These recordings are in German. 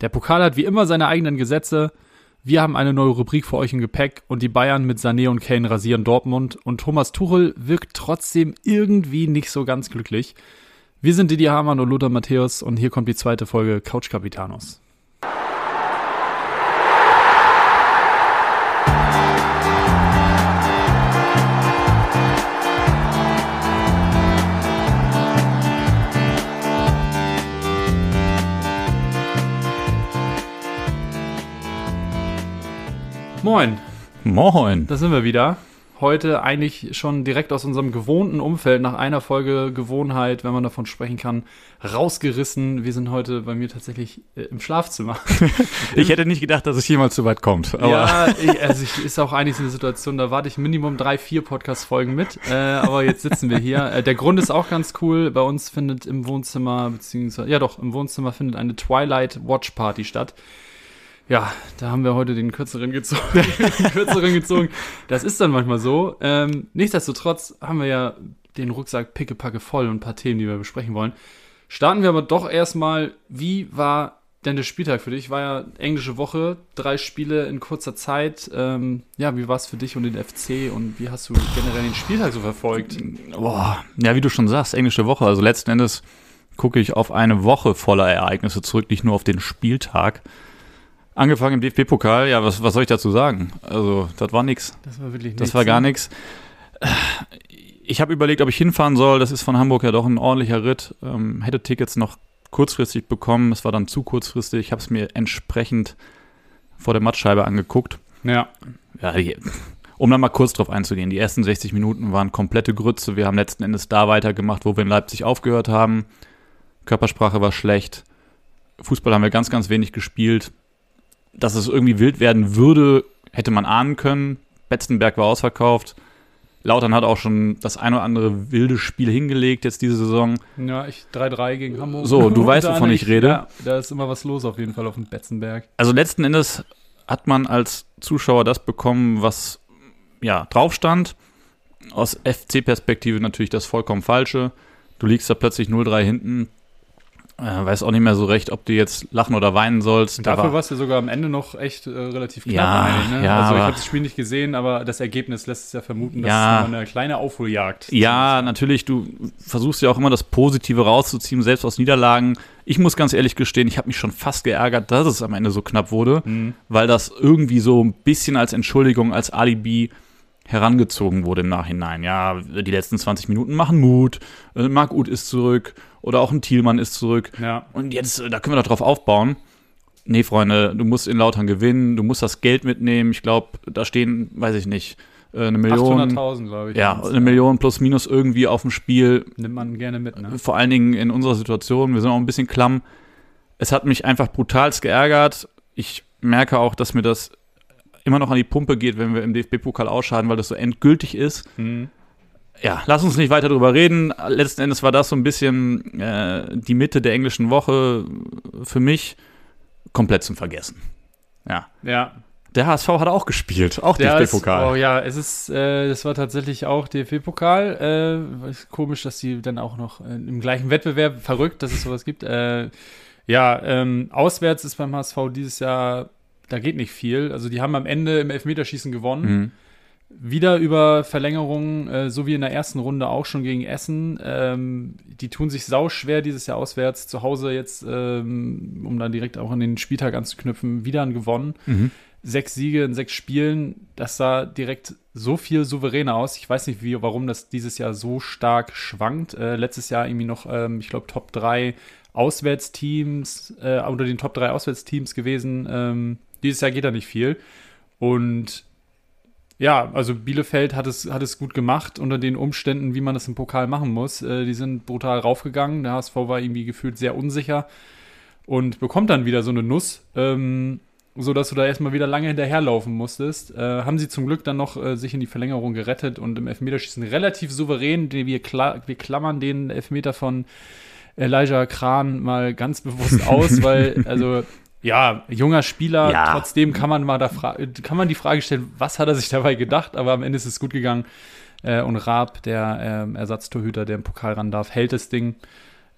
Der Pokal hat wie immer seine eigenen Gesetze. Wir haben eine neue Rubrik für euch im Gepäck und die Bayern mit Sané und Kane rasieren Dortmund und Thomas Tuchel wirkt trotzdem irgendwie nicht so ganz glücklich. Wir sind Didi Hamann und Lothar Matthäus und hier kommt die zweite Folge Couch Capitanos. Moin. Moin. Da sind wir wieder. Heute eigentlich schon direkt aus unserem gewohnten Umfeld, nach einer Folge Gewohnheit, wenn man davon sprechen kann, rausgerissen. Wir sind heute bei mir tatsächlich äh, im Schlafzimmer. ich hätte nicht gedacht, dass es jemals so weit kommt. ja, ich, also ich, ist auch eigentlich so eine Situation, da warte ich Minimum drei, vier Podcast-Folgen mit. Äh, aber jetzt sitzen wir hier. Äh, der Grund ist auch ganz cool. Bei uns findet im Wohnzimmer, beziehungsweise, ja doch, im Wohnzimmer findet eine Twilight Watch Party statt. Ja, da haben wir heute den kürzeren gezogen. den kürzeren gezogen. Das ist dann manchmal so. Ähm, nichtsdestotrotz haben wir ja den Rucksack pickepacke voll und ein paar Themen, die wir besprechen wollen. Starten wir aber doch erstmal, wie war denn der Spieltag für dich? War ja englische Woche, drei Spiele in kurzer Zeit. Ähm, ja, wie war es für dich und den FC und wie hast du generell den Spieltag so verfolgt? Boah, ja, wie du schon sagst, englische Woche. Also letzten Endes gucke ich auf eine Woche voller Ereignisse zurück, nicht nur auf den Spieltag. Angefangen im DFB-Pokal, ja, was, was soll ich dazu sagen? Also, das war nix. Das war wirklich nichts. Das war gar ne? nichts. Ich habe überlegt, ob ich hinfahren soll. Das ist von Hamburg ja doch ein ordentlicher Ritt. Ähm, hätte Tickets noch kurzfristig bekommen. Es war dann zu kurzfristig. Ich habe es mir entsprechend vor der Mattscheibe angeguckt. Ja. Ja, die, um dann mal kurz drauf einzugehen. Die ersten 60 Minuten waren komplette Grütze. Wir haben letzten Endes da weitergemacht, wo wir in Leipzig aufgehört haben. Körpersprache war schlecht. Fußball haben wir ganz, ganz wenig gespielt dass es irgendwie wild werden würde, hätte man ahnen können. Betzenberg war ausverkauft. Lautern hat auch schon das ein oder andere wilde Spiel hingelegt jetzt diese Saison. Ja, ich 3-3 gegen Hamburg. So, du weißt, wovon ich rede. Ja, da ist immer was los auf jeden Fall auf dem Betzenberg. Also letzten Endes hat man als Zuschauer das bekommen, was ja drauf stand. Aus FC-Perspektive natürlich das vollkommen Falsche. Du liegst da plötzlich 0-3 hinten, äh, weiß auch nicht mehr so recht, ob du jetzt lachen oder weinen sollst. dafür war, warst du sogar am Ende noch echt äh, relativ knapp. Ja, ne? ja, also ich habe das Spiel nicht gesehen, aber das Ergebnis lässt es ja vermuten, dass ja, es eine kleine Aufholjagd Ja, natürlich, du versuchst ja auch immer das Positive rauszuziehen, selbst aus Niederlagen. Ich muss ganz ehrlich gestehen, ich habe mich schon fast geärgert, dass es am Ende so knapp wurde, mhm. weil das irgendwie so ein bisschen als Entschuldigung, als Alibi herangezogen wurde im Nachhinein. Ja, die letzten 20 Minuten machen Mut, äh, Marc Uth ist zurück oder auch ein Thielmann ist zurück. Ja. Und jetzt, äh, da können wir doch drauf aufbauen. Nee, Freunde, du musst in Lautern gewinnen, du musst das Geld mitnehmen. Ich glaube, da stehen, weiß ich nicht, äh, eine Million. 800.000, glaube ich. Ja, eine Million plus minus irgendwie auf dem Spiel. Nimmt man gerne mit, ne? Vor allen Dingen in unserer Situation. Wir sind auch ein bisschen klamm. Es hat mich einfach brutalst geärgert. Ich merke auch, dass mir das immer noch an die Pumpe geht, wenn wir im DFB-Pokal ausscheiden, weil das so endgültig ist. Mhm. Ja, lass uns nicht weiter darüber reden. Letzten Endes war das so ein bisschen äh, die Mitte der englischen Woche für mich komplett zum Vergessen. Ja. Ja. Der HSV hat auch gespielt, auch DFB-Pokal. Oh ja, es ist, äh, das war tatsächlich auch DFB-Pokal. Äh, komisch, dass die dann auch noch äh, im gleichen Wettbewerb verrückt, dass es sowas gibt. Äh, ja, ähm, auswärts ist beim HSV dieses Jahr da geht nicht viel. Also die haben am Ende im Elfmeterschießen gewonnen. Mhm. Wieder über Verlängerungen, äh, so wie in der ersten Runde auch schon gegen Essen. Ähm, die tun sich sau schwer dieses Jahr auswärts. Zu Hause jetzt, ähm, um dann direkt auch an den Spieltag anzuknüpfen, wieder ein gewonnen. Mhm. Sechs Siege in sechs Spielen, das sah direkt so viel souveräner aus. Ich weiß nicht, wie, warum das dieses Jahr so stark schwankt. Äh, letztes Jahr irgendwie noch, ähm, ich glaube, Top 3 Auswärtsteams, äh, unter den Top 3 Auswärtsteams gewesen ähm, dieses Jahr geht da nicht viel. Und ja, also Bielefeld hat es, hat es gut gemacht unter den Umständen, wie man das im Pokal machen muss. Äh, die sind brutal raufgegangen. Der HSV war irgendwie gefühlt sehr unsicher und bekommt dann wieder so eine Nuss, ähm, sodass du da erstmal wieder lange hinterherlaufen musstest. Äh, haben sie zum Glück dann noch äh, sich in die Verlängerung gerettet und im Elfmeterschießen relativ souverän. Wir, kla wir klammern den Elfmeter von Elijah Kran mal ganz bewusst aus, weil, also ja, junger Spieler, ja. trotzdem kann man mal da kann man die Frage stellen, was hat er sich dabei gedacht, aber am Ende ist es gut gegangen. Äh, und Raab, der äh, Ersatztorhüter, der im Pokal ran darf, hält das Ding.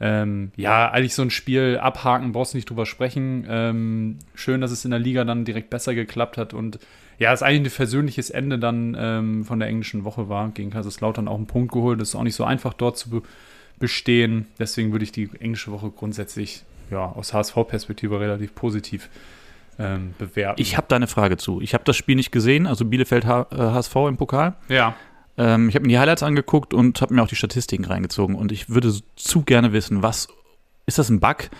ähm, ja, eigentlich so ein Spiel abhaken, brauchst du nicht drüber sprechen. Ähm, schön, dass es in der Liga dann direkt besser geklappt hat und ja, es eigentlich ein versöhnliches Ende dann ähm, von der englischen Woche war. Gegen Kaiserslautern auch einen Punkt geholt. Das ist auch nicht so einfach dort zu be bestehen. Deswegen würde ich die englische Woche grundsätzlich ja, aus HSV-Perspektive relativ positiv ähm, bewerten. Ich habe da eine Frage zu. Ich habe das Spiel nicht gesehen, also Bielefeld H äh, HSV im Pokal. Ja. Ähm, ich habe mir die Highlights angeguckt und habe mir auch die Statistiken reingezogen. Und ich würde zu gerne wissen, was ist das ein Bug?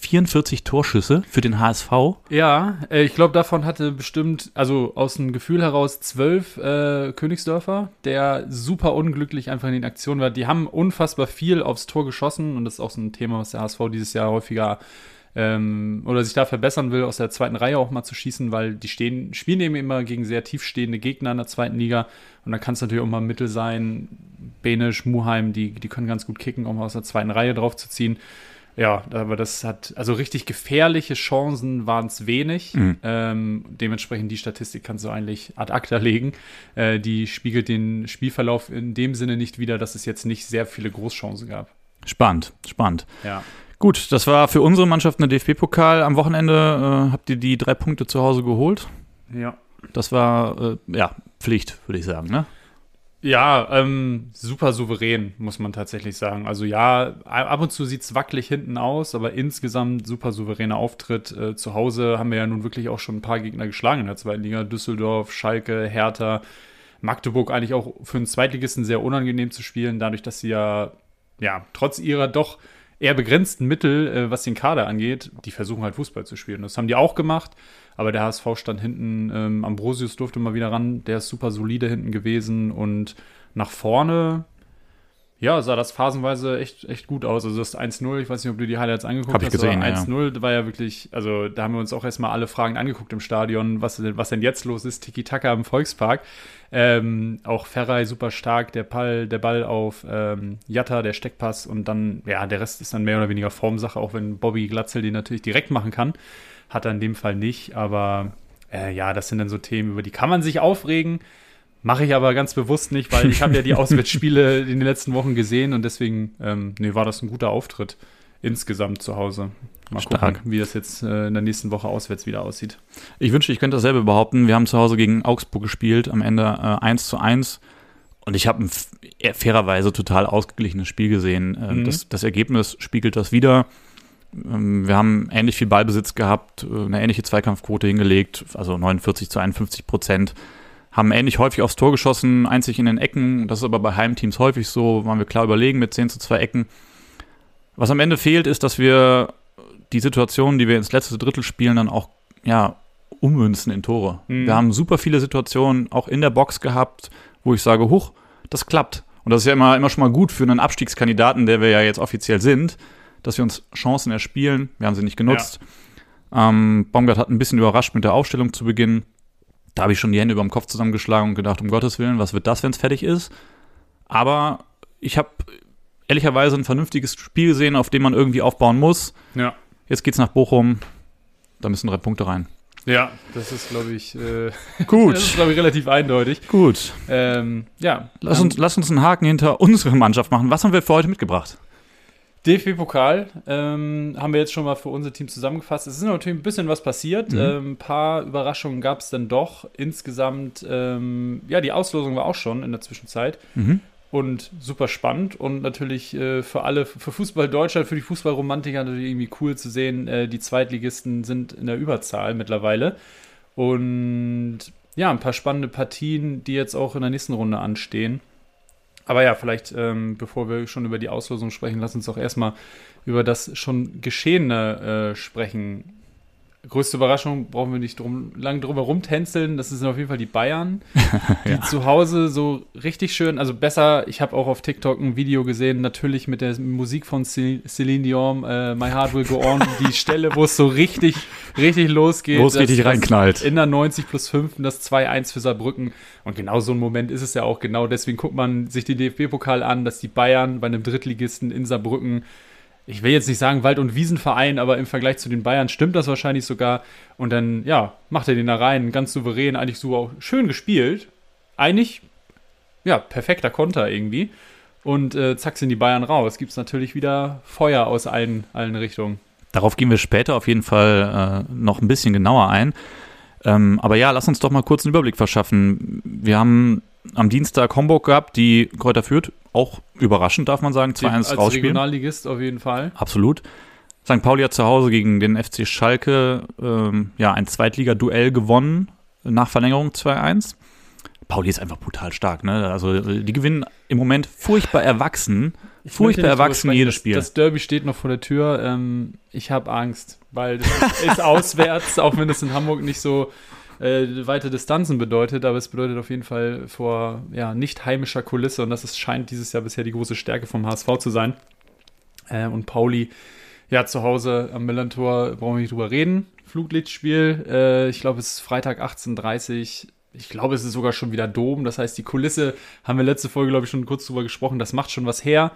44 Torschüsse für den HSV. Ja, äh, ich glaube, davon hatte bestimmt, also aus dem Gefühl heraus, zwölf äh, Königsdörfer, der super unglücklich einfach in den Aktionen war. Die haben unfassbar viel aufs Tor geschossen und das ist auch so ein Thema, was der HSV dieses Jahr häufiger ähm, oder sich da verbessern will, aus der zweiten Reihe auch mal zu schießen, weil die stehen, spielen eben immer gegen sehr tiefstehende Gegner in der zweiten Liga. Und da kann es natürlich auch mal Mittel sein, Benisch, Muheim, die, die können ganz gut kicken, um aus der zweiten Reihe drauf zu ziehen. Ja, aber das hat, also richtig gefährliche Chancen waren es wenig. Mhm. Ähm, dementsprechend die Statistik kannst du eigentlich ad acta legen. Äh, die spiegelt den Spielverlauf in dem Sinne nicht wieder, dass es jetzt nicht sehr viele Großchancen gab. Spannend, spannend. Ja. Gut, das war für unsere Mannschaft eine DFB-Pokal. Am Wochenende äh, habt ihr die drei Punkte zu Hause geholt. Ja. Das war, äh, ja, Pflicht, würde ich sagen, ne? Ja, ähm, super souverän, muss man tatsächlich sagen. Also ja, ab und zu sieht es wackelig hinten aus, aber insgesamt super souveräner Auftritt. Äh, zu Hause haben wir ja nun wirklich auch schon ein paar Gegner geschlagen in der zweiten Liga. Düsseldorf, Schalke, Hertha, Magdeburg eigentlich auch für einen Zweitligisten sehr unangenehm zu spielen, dadurch, dass sie ja, ja, trotz ihrer doch eher begrenzten Mittel, äh, was den Kader angeht, die versuchen halt Fußball zu spielen. Das haben die auch gemacht, aber der HSV stand hinten, ähm, Ambrosius durfte mal wieder ran, der ist super solide hinten gewesen und nach vorne, ja, sah das phasenweise echt, echt gut aus. Also das 1-0, ich weiß nicht, ob du die Highlights angeguckt Hab hast. Ich gesehen, 1-0 ja. war ja wirklich, also da haben wir uns auch erstmal alle Fragen angeguckt im Stadion, was, was denn jetzt los ist, Tiki-Taka im Volkspark. Ähm, auch Ferrei super stark, der Ball, der Ball auf ähm, Jatta, der Steckpass und dann, ja, der Rest ist dann mehr oder weniger Formsache, auch wenn Bobby Glatzel den natürlich direkt machen kann. Hat er in dem Fall nicht, aber äh, ja, das sind dann so Themen, über die kann man sich aufregen. Mache ich aber ganz bewusst nicht, weil ich habe ja die Auswärtsspiele in den letzten Wochen gesehen und deswegen ähm, nee, war das ein guter Auftritt insgesamt zu Hause. Mal Stark. gucken, wie das jetzt äh, in der nächsten Woche auswärts wieder aussieht. Ich wünschte, ich könnte dasselbe behaupten. Wir haben zu Hause gegen Augsburg gespielt, am Ende äh, 1 zu 1. Und ich habe ein fairerweise total ausgeglichenes Spiel gesehen. Äh, mhm. das, das, Ergebnis spiegelt das wieder. Ähm, wir haben ähnlich viel Ballbesitz gehabt, äh, eine ähnliche Zweikampfquote hingelegt, also 49 zu 51 Prozent. Haben ähnlich häufig aufs Tor geschossen, einzig in den Ecken. Das ist aber bei Heimteams häufig so. Waren wir klar überlegen mit 10 zu 2 Ecken. Was am Ende fehlt, ist, dass wir die Situationen, die wir ins letzte Drittel spielen, dann auch ja, ummünzen in Tore. Mhm. Wir haben super viele Situationen auch in der Box gehabt, wo ich sage, huch, das klappt. Und das ist ja immer, immer schon mal gut für einen Abstiegskandidaten, der wir ja jetzt offiziell sind, dass wir uns Chancen erspielen. Wir haben sie nicht genutzt. Ja. Ähm, Baumgart hat ein bisschen überrascht mit der Aufstellung zu Beginn. Da habe ich schon die Hände über dem Kopf zusammengeschlagen und gedacht, um Gottes Willen, was wird das, wenn es fertig ist? Aber ich habe ehrlicherweise ein vernünftiges Spiel gesehen, auf dem man irgendwie aufbauen muss. Ja. Jetzt geht's nach Bochum. Da müssen drei Punkte rein. Ja, das ist, glaube ich, äh, gut. das ist, glaube ich, relativ eindeutig. Gut. Ähm, ja. Lass uns, lass uns einen Haken hinter unsere Mannschaft machen. Was haben wir für heute mitgebracht? DFB-Pokal ähm, haben wir jetzt schon mal für unser Team zusammengefasst. Es ist natürlich ein bisschen was passiert. Mhm. Ähm, ein paar Überraschungen gab es dann doch. Insgesamt, ähm, ja, die Auslosung war auch schon in der Zwischenzeit. Mhm und super spannend und natürlich äh, für alle, für Fußball Deutschland, für die Fußballromantiker natürlich irgendwie cool zu sehen. Äh, die Zweitligisten sind in der Überzahl mittlerweile und ja, ein paar spannende Partien, die jetzt auch in der nächsten Runde anstehen. Aber ja, vielleicht, ähm, bevor wir schon über die Auslosung sprechen, lass uns doch erstmal über das schon Geschehene äh, sprechen größte Überraschung, brauchen wir nicht drum, lang drum herum tänzeln. Das sind auf jeden Fall die Bayern, die ja. zu Hause so richtig schön, also besser, ich habe auch auf TikTok ein Video gesehen, natürlich mit der Musik von Celine Dion, äh, My Heart Will Go On, die Stelle, wo es so richtig, richtig losgeht. Wo es richtig reinknallt. In der 90 plus 5 das 2-1 für Saarbrücken. Und genau so ein Moment ist es ja auch genau. Deswegen guckt man sich den DFB-Pokal an, dass die Bayern bei einem Drittligisten in Saarbrücken ich will jetzt nicht sagen Wald- und Wiesenverein, aber im Vergleich zu den Bayern stimmt das wahrscheinlich sogar. Und dann, ja, macht er den da rein, ganz souverän, eigentlich so schön gespielt. Eigentlich, ja, perfekter Konter irgendwie. Und äh, zack sind die Bayern raus. Gibt es natürlich wieder Feuer aus allen, allen Richtungen. Darauf gehen wir später auf jeden Fall äh, noch ein bisschen genauer ein. Ähm, aber ja, lass uns doch mal kurz einen Überblick verschaffen. Wir haben am Dienstag Homburg gehabt, die Kräuter führt. Auch überraschend, darf man sagen, 2-1 Als rausspielen. Regionalligist auf jeden Fall. Absolut. St. Pauli hat zu Hause gegen den FC Schalke ähm, ja, ein Zweitliga-Duell gewonnen, nach Verlängerung 2-1. Pauli ist einfach brutal stark, ne? Also die gewinnen im Moment furchtbar erwachsen, Ich furchtbar erwachsen jedes Spiel. Das Derby steht noch vor der Tür. Ähm, ich habe Angst, weil ist, ist auswärts, auch wenn es in Hamburg nicht so äh, weite Distanzen bedeutet, aber es bedeutet auf jeden Fall vor ja, nicht heimischer Kulisse und das ist, scheint dieses Jahr bisher die große Stärke vom HSV zu sein. Äh, und Pauli, ja, zu Hause am Millantor brauchen wir nicht drüber reden. Fluglichtspiel, äh, ich glaube, es ist Freitag 18.30 Uhr. Ich glaube, es ist sogar schon wieder Dom. Das heißt, die Kulisse haben wir letzte Folge, glaube ich, schon kurz drüber gesprochen. Das macht schon was her.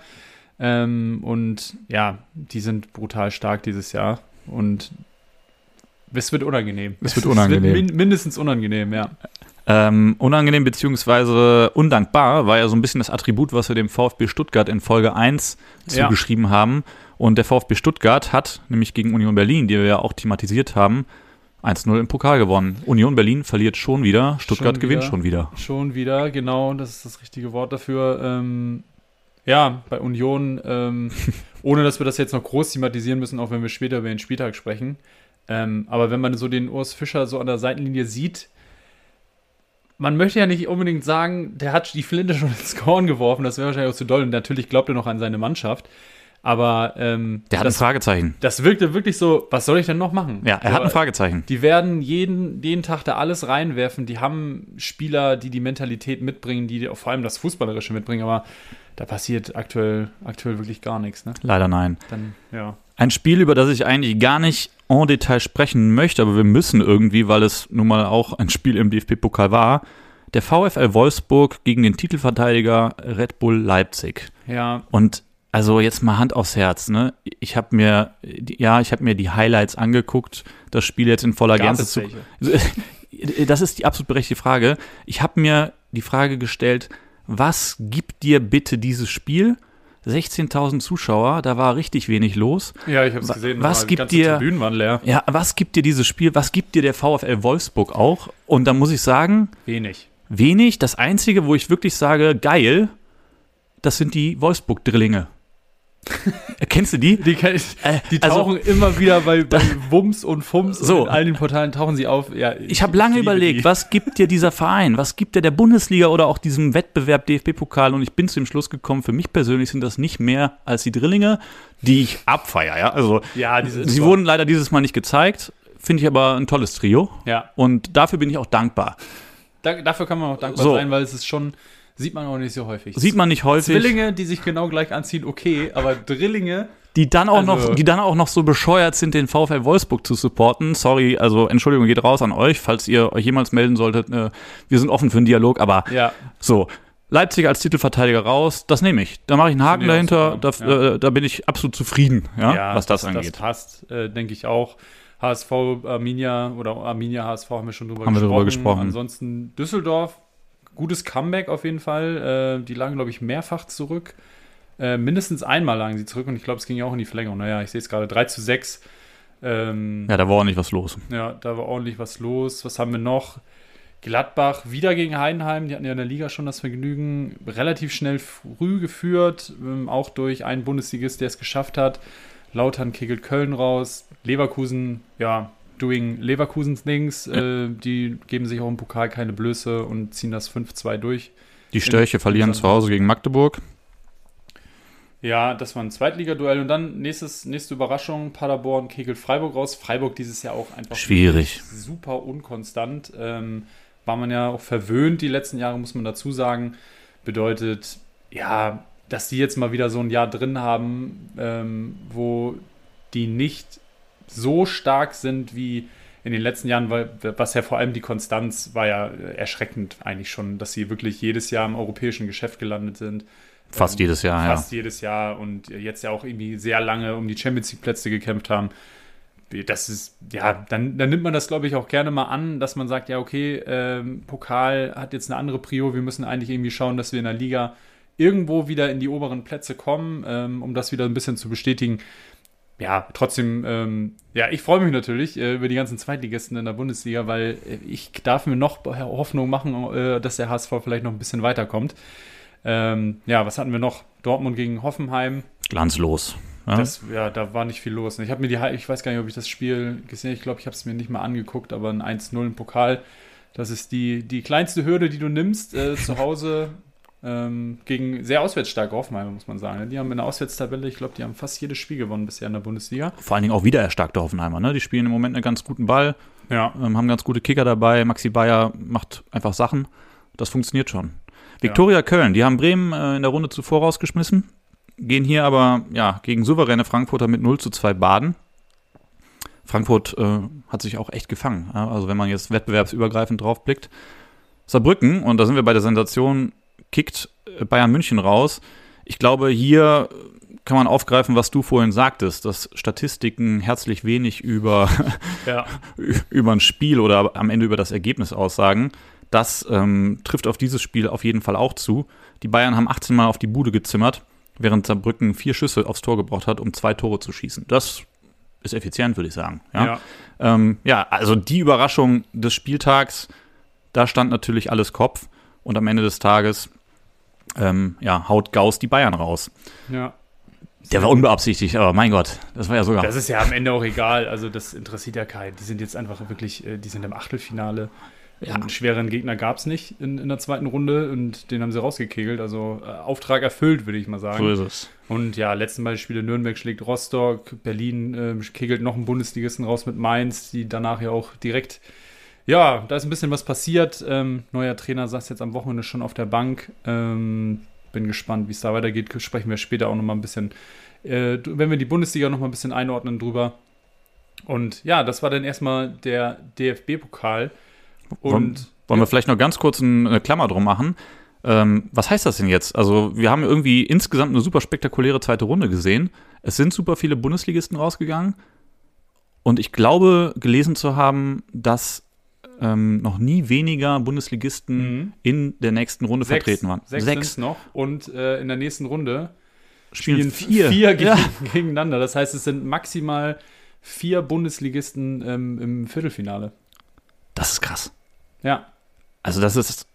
Ähm, und ja, die sind brutal stark dieses Jahr. Und es wird unangenehm. Es wird unangenehm. min mindestens unangenehm, ja. Ähm, unangenehm beziehungsweise undankbar war ja so ein bisschen das Attribut, was wir dem VfB Stuttgart in Folge 1 Ja. zugeschrieben haben. Und der VfB Stuttgart hat nämlich gegen Union Berlin, die wir ja auch thematisiert haben, 1-0 im Pokal gewonnen. Union Berlin verliert schon wieder, Stuttgart Schon gewinnt wieder. schon wieder. Schon wieder, genau, das ist das richtige Wort dafür. Ähm, ja, bei Union, ähm, ohne dass wir das jetzt noch groß thematisieren müssen, auch wenn wir später über den Spieltag sprechen. Ähm, aber wenn man so den Urs Fischer so an der Seitenlinie sieht, man möchte ja nicht unbedingt sagen, der hat die Flinte schon ins Korn geworfen, das wäre wahrscheinlich auch zu doll. Und natürlich glaubt er noch an seine Mannschaft. Aber ähm, Der hat das, ein Fragezeichen. das wirkte wirklich so, was soll ich denn noch machen? Ja, er So, hat ein Fragezeichen. die werden jeden, jeden Tag da alles reinwerfen. Die haben Spieler, die die Mentalität mitbringen, die vor allem das Fußballerische mitbringen, aber da passiert aktuell, aktuell wirklich gar nichts. Ne? Leider nein. Dann, ja. Ein Spiel, über das ich eigentlich gar nicht en Detail sprechen möchte, aber wir müssen irgendwie, weil es nun mal auch ein Spiel im DFB-Pokal war. Der VfL Wolfsburg gegen den Titelverteidiger Red Bull Leipzig. Ja, Und also jetzt mal Hand aufs Herz, ne? Ich habe mir, ja, ich habe mir die Highlights angeguckt, das Spiel jetzt in voller gab Gänze zu. Das ist die absolut berechtigte Frage. Ich habe mir die Frage gestellt, was gibt dir bitte dieses Spiel? 16.000 Zuschauer, da war richtig wenig los. Ja, ich habe es gesehen. was gibt dir- Tribünen waren leer. Ja, was gibt dir dieses Spiel? Was gibt dir der VfL Wolfsburg auch? Und da muss ich sagen, Wenig. wenig. Das Einzige, wo ich wirklich sage, geil, das sind die Wolfsburg-Drillinge. Kennst du die? Die, kann ich, Äh, die also- tauchen immer wieder bei, bei Wums und Fums So. und in all den Portalen tauchen sie auf. Ja, Ich habe lange überlegt, die. was gibt dir dieser Verein? Was gibt dir der Bundesliga oder auch diesem Wettbewerb DFB-Pokal? Und ich bin zu dem Schluss gekommen, für mich persönlich sind das nicht mehr als die Drillinge, die ich abfeier. Ja? Also, Ja, sie super. wurden leider dieses Mal nicht gezeigt. Finde ich aber ein tolles Trio. Ja, Und dafür bin ich auch dankbar. da, dafür kann man auch dankbar So. sein, weil es ist schon, sieht man auch nicht so häufig. Sieht man nicht häufig. Zwillinge, die sich genau gleich anziehen, okay, aber Drillinge, die dann auch Also- noch, die dann auch noch so bescheuert sind, den VfL Wolfsburg zu supporten. Sorry, also Entschuldigung geht raus an euch, falls ihr euch jemals melden solltet. Äh, wir sind offen für einen Dialog, aber ja, so. Leipzig als Titelverteidiger raus, das nehme ich. Da mache ich einen Haken dahinter, da, äh, da bin ich absolut zufrieden, ja, was das, Das angeht. passt, äh, denke ich auch. HSV, Arminia oder Arminia HSV haben wir schon drüber Haben wir gesprochen. drüber gesprochen. Ansonsten Düsseldorf, gutes Comeback auf jeden Fall. Äh, die lagen, glaube ich, mehrfach zurück. Äh, mindestens einmal lagen sie zurück und ich glaube, es ging ja auch in die Verlängerung. Naja, ich sehe es gerade, 3 zu 6. Ähm, ja, da war nicht was los. Ja, da war ordentlich was los. Was haben wir noch? Gladbach wieder gegen Heidenheim. Die hatten ja in der Liga schon das Vergnügen. Relativ schnell früh geführt. Ähm, auch durch einen Bundesligist, der es geschafft hat. Lautern kegelt Köln raus. Leverkusen, ja, doing Leverkusens Dings. Äh, die geben sich auch im Pokal keine Blöße und ziehen das 5-2 durch. Die Störche verlieren zu Hause gegen Magdeburg. Ja, das war ein Zweitligaduell. Und dann nächstes, nächste Überraschung: Paderborn kegelt Freiburg raus. Freiburg dieses Jahr auch einfach Schwierig. super unkonstant. Ähm, war man ja auch verwöhnt die letzten Jahre, muss man dazu sagen. Bedeutet, ja, dass die jetzt mal wieder so ein Jahr drin haben, ähm, wo die nicht so stark sind wie in den letzten Jahren, weil, was ja vor allem die Konstanz war ja erschreckend eigentlich schon, dass sie wirklich jedes Jahr im europäischen Geschäft gelandet sind. Fast Ähm, jedes Jahr, ja. Fast jedes Jahr und jetzt ja auch irgendwie sehr lange um die Champions League Plätze gekämpft haben. Das ist, ja, dann, dann nimmt man das, glaube ich, auch gerne mal an, dass man sagt, ja, okay, ähm, Pokal hat jetzt eine andere Prio, wir müssen eigentlich irgendwie schauen, dass wir in der Liga irgendwo wieder in die oberen Plätze kommen, ähm, um das wieder ein bisschen zu bestätigen. Ja, trotzdem, ähm, ja, ich freue mich natürlich äh, über die ganzen Zweitligisten in der Bundesliga, weil äh, ich darf mir noch Hoffnung machen, äh, dass der HSV vielleicht noch ein bisschen weiterkommt. Ähm, ja, was hatten wir noch? Dortmund gegen Hoffenheim. Glanzlos. Ja, das, ja da war nicht viel los. Ich habe mir die, ich weiß gar nicht, ob ich das Spiel gesehen habe. Ich glaube, ich habe es mir nicht mal angeguckt, aber ein 1-0 im Pokal. Das ist die, die kleinste Hürde, die du nimmst, äh, zu Hause ähm, gegen sehr auswärtsstarke Hoffenheimer, muss man sagen. Die haben in der Auswärtstabelle, ich glaube, die haben fast jedes Spiel gewonnen bisher in der Bundesliga. Vor allen Dingen auch wieder erstarkte Hoffenheimer. Ne? Die spielen im Moment einen ganz guten Ball, ja. ähm, haben ganz gute Kicker dabei. Maxi Bayer macht einfach Sachen. Das funktioniert schon. Viktoria ja. Köln, die haben Bremen äh, in der Runde zuvor rausgeschmissen, gehen hier aber ja, gegen souveräne Frankfurter mit 0 zu 2 baden. Frankfurt äh, hat sich auch echt gefangen. Also wenn man jetzt wettbewerbsübergreifend drauf blickt. Saarbrücken, und da sind wir bei der Sensation, kickt äh, Bayern München raus. Ich glaube, hier kann man aufgreifen, was du vorhin sagtest, dass Statistiken herzlich wenig über, ja. über ein Spiel oder am Ende über das Ergebnis aussagen. Das ähm, trifft auf dieses Spiel auf jeden Fall auch zu. Die Bayern haben 18 Mal auf die Bude gezimmert, während Saarbrücken vier Schüsse aufs Tor gebraucht hat, um zwei Tore zu schießen. Das ist effizient, würde ich sagen. Ja, ja. Ähm, ja also die Überraschung des Spieltags, da stand natürlich alles Kopf. Und am Ende des Tages ähm, ja, haut Gauss die Bayern raus. Ja. Der war unbeabsichtigt, aber mein Gott, das war ja sogar. Das ist ja am Ende auch egal. Also, das interessiert ja keinen. Die sind jetzt einfach wirklich, äh, die sind im Achtelfinale. Ja. Einen schweren Gegner gab es nicht in, in der zweiten Runde und den haben sie rausgekegelt. Also, äh, Auftrag erfüllt, würde ich mal sagen. So ist es. Und ja, letzten Beispiele: Nürnberg schlägt Rostock, Berlin äh, kegelt noch einen Bundesligisten raus mit Mainz, die danach ja auch direkt ja, da ist ein bisschen was passiert. Ähm, neuer Trainer saß jetzt am Wochenende schon auf der Bank. Ähm, bin gespannt, wie es da weitergeht. Sprechen wir später auch noch mal ein bisschen, äh, wenn wir die Bundesliga noch mal ein bisschen einordnen drüber. Und ja, das war dann erstmal der DFB-Pokal. Und wollen, wollen wir vielleicht noch ganz kurz eine Klammer drum machen? Ähm, was heißt das denn jetzt? Also, wir haben irgendwie insgesamt eine super spektakuläre zweite Runde gesehen. Es sind super viele Bundesligisten rausgegangen. Und ich glaube, gelesen zu haben, dass ähm, noch nie weniger Bundesligisten mhm. in der nächsten Runde Sechs. vertreten waren. Sechs, Sechs. noch. Und äh, in der nächsten Runde spielen, vier, vier gegen, ja. gegeneinander. Das heißt, es sind maximal vier Bundesligisten ähm, im Viertelfinale. Das ist krass. Ja. Also das ist,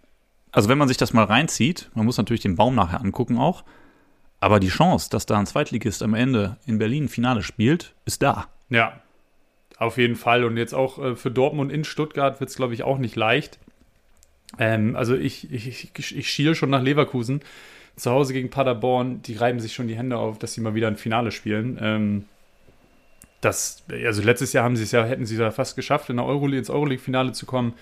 also wenn man sich das mal reinzieht, man muss natürlich den Baum nachher angucken auch, aber die Chance, dass da ein Zweitligist am Ende in Berlin Finale spielt, ist da. Ja, auf jeden Fall. Und jetzt auch äh, für Dortmund in Stuttgart wird es, glaube ich, auch nicht leicht. Ähm, also ich, ich, ich, ich schiele schon nach Leverkusen. Zu Hause gegen Paderborn, die reiben sich schon die Hände auf, dass sie mal wieder ein Finale spielen. Ähm, das, also letztes Jahr haben sie es ja, hätten sie es ja fast geschafft, in der Euroleague, ins Euroleague-Finale zu kommen.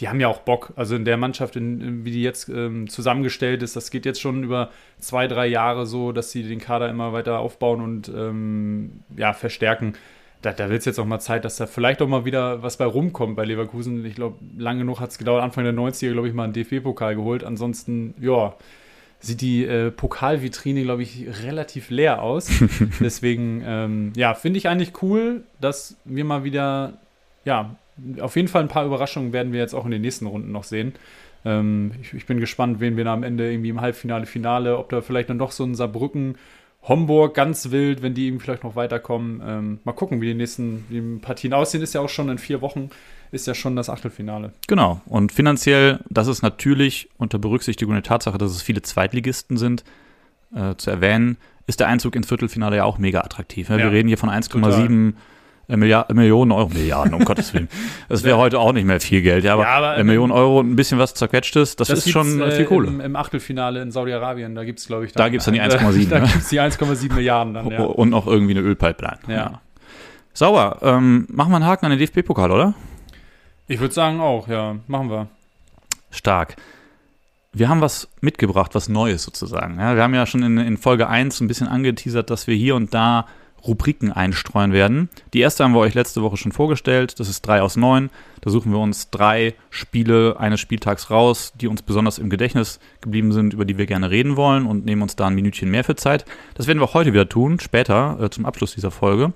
Die haben ja auch Bock. Also in der Mannschaft, in, wie die jetzt ähm, zusammengestellt ist, das geht jetzt schon über zwei, drei Jahre so, dass sie den Kader immer weiter aufbauen und ähm, ja, verstärken da, da wird es jetzt auch mal Zeit, dass da vielleicht auch mal wieder was bei rumkommt bei Leverkusen. Ich glaube, lange genug hat es gedauert. Anfang der 90er, glaube ich, mal einen DFB-Pokal geholt. Ansonsten, ja, sieht die äh, Pokalvitrine, glaube ich, relativ leer aus. Deswegen, ähm, ja, finde ich eigentlich cool, dass wir mal wieder, ja, auf jeden Fall ein paar Überraschungen werden wir jetzt auch in den nächsten Runden noch sehen. Ähm, ich, ich, bin gespannt, wen wir da am Ende irgendwie im Halbfinale, Finale, ob da vielleicht dann doch so ein Saarbrücken Homburg ganz wild, wenn die eben vielleicht noch weiterkommen. Ähm, mal gucken, wie die nächsten die Partien aussehen. Ist ja auch schon in vier Wochen, ist ja schon das Achtelfinale. Genau. Und finanziell, das ist natürlich unter Berücksichtigung der Tatsache, dass es viele Zweitligisten sind, äh, zu erwähnen, ist der Einzug ins Viertelfinale ja auch mega attraktiv. Ne? Ja, Wir reden hier von 1,7 äh, Milliard, Millionen Euro, Milliarden, um Gottes Willen. Das wäre heute auch nicht mehr viel Geld, ja, aber, ja, aber äh, Millionen Euro und ein bisschen was zerquetschtes, das, das ist schon äh, viel Kohle. Im, Im, Achtelfinale in Saudi-Arabien, da gibt es, glaube ich, da gibt es dann die 1,7. da gibt es die 1,7 Milliarden dann, ja. Und noch irgendwie eine Ölpipeline. Ja. ja. Sauber. Ähm, machen wir einen Haken an den DFB-Pokal, oder? Ich würde sagen auch, ja. Machen wir. Stark. Wir haben was mitgebracht, was Neues sozusagen. Ja, wir haben ja schon in, in Folge 1 ein bisschen angeteasert, dass wir hier und da Rubriken einstreuen werden. Die erste haben wir euch letzte Woche schon vorgestellt. Das ist 3 aus 9. Da suchen wir uns drei Spiele eines Spieltags raus, die uns besonders im Gedächtnis geblieben sind, über die wir gerne reden wollen und nehmen uns da ein Minütchen mehr für Zeit. Das werden wir heute wieder tun, später äh, zum Abschluss dieser Folge.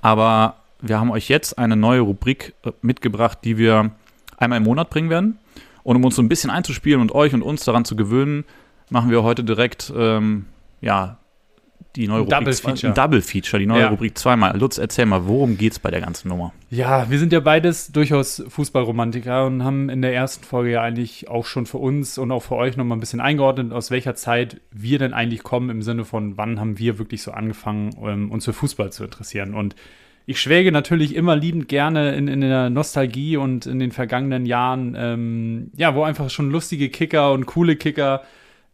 Aber wir haben euch jetzt eine neue Rubrik äh, mitgebracht, die wir einmal im Monat bringen werden. Und um uns so ein bisschen einzuspielen und euch und uns daran zu gewöhnen, machen wir heute direkt, ähm, ja, die neue Ein Double Feature. ein Double Feature, die neue Ja. Rubrik zweimal. Lutz, erzähl mal, worum geht's bei der ganzen Nummer? Ja, wir sind ja beides durchaus Fußballromantiker und haben in der ersten Folge ja eigentlich auch schon für uns und auch für euch nochmal ein bisschen eingeordnet, aus welcher Zeit wir denn eigentlich kommen, im Sinne von, wann haben wir wirklich so angefangen, ähm, uns für Fußball zu interessieren. Und ich schwelge natürlich immer liebend gerne in, in der Nostalgie und in den vergangenen Jahren, ähm, ja, wo einfach schon lustige Kicker und coole Kicker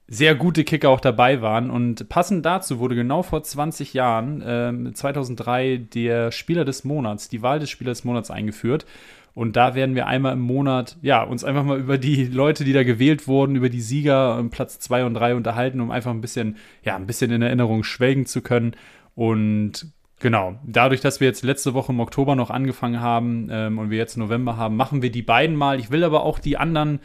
sehr gute Kicker auch dabei waren. Und passend dazu wurde genau vor 20 Jahren, ähm, 2003, der Spieler des Monats, die Wahl des Spielers des Monats eingeführt. Und da werden wir einmal im Monat, ja, uns einfach mal über die Leute, die da gewählt wurden, über die Sieger um Platz 2 und 3 unterhalten, um einfach ein bisschen, ja, ein bisschen in Erinnerung schwelgen zu können. Und genau, dadurch, dass wir jetzt letzte Woche im Oktober noch angefangen haben ähm, und wir jetzt November haben, machen wir die beiden mal. Ich will aber auch die anderen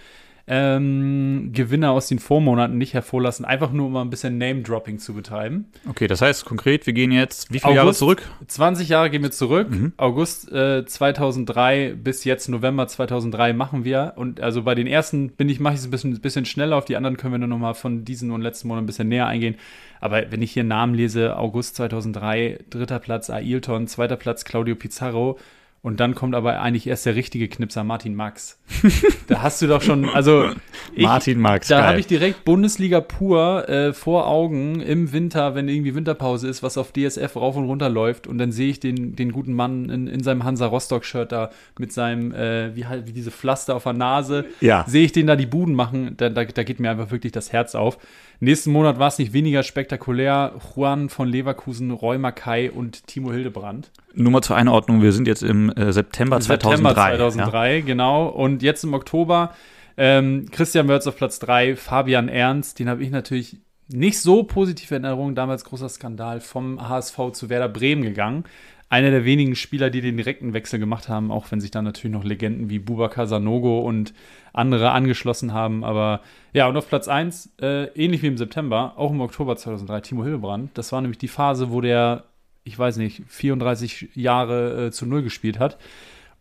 ähm, Gewinner aus den Vormonaten nicht hervorlassen, einfach nur um mal ein bisschen Name-Dropping zu betreiben. Okay, das heißt konkret, wir gehen jetzt wie viele Jahre August. zurück? 20 Jahre gehen wir zurück. Mhm. August äh, 2003 bis jetzt November 2003 machen wir. Und also bei den ersten bin ich, mache ich es ein bisschen, bisschen schneller. Auf die anderen können wir dann nochmal von diesen und letzten Monat ein bisschen näher eingehen. Aber wenn ich hier Namen lese, August 2003, dritter Platz Ailton, zweiter Platz Claudio Pizarro. Und dann kommt aber eigentlich erst der richtige Knipser, Martin Max. da hast du doch schon, also ich, Martin Marx, da habe ich direkt Bundesliga pur äh, vor Augen im Winter, wenn irgendwie Winterpause ist, was auf DSF rauf und runter läuft. Und dann sehe ich den, den guten Mann in, in seinem Hansa Rostock-Shirt da mit seinem, äh, wie, halt, wie diese Pflaster auf der Nase. Ja. Sehe ich den da die Buden machen, da, da, da geht mir einfach wirklich das Herz auf. Nächsten Monat war es nicht weniger spektakulär. Juan von Leverkusen, Roy Mackay und Timo Hildebrand. Nur mal zur Einordnung, wir sind jetzt im äh, September 2003. September 2003, genau. Und jetzt im Oktober ähm, Christian Wörz auf Platz 3, Fabian Ernst, den habe ich natürlich nicht so positiv in Erinnerung, damals großer Skandal vom HSV zu Werder Bremen gegangen. Einer der wenigen Spieler, die den direkten Wechsel gemacht haben, auch wenn sich dann natürlich noch Legenden wie Bubakar Sanogo und andere angeschlossen haben. Aber ja, und auf Platz 1, äh, ähnlich wie im September, auch im Oktober 2003, Timo Hildebrand. Das war nämlich die Phase, wo der, ich weiß nicht, 34 Jahre äh, zu Null gespielt hat.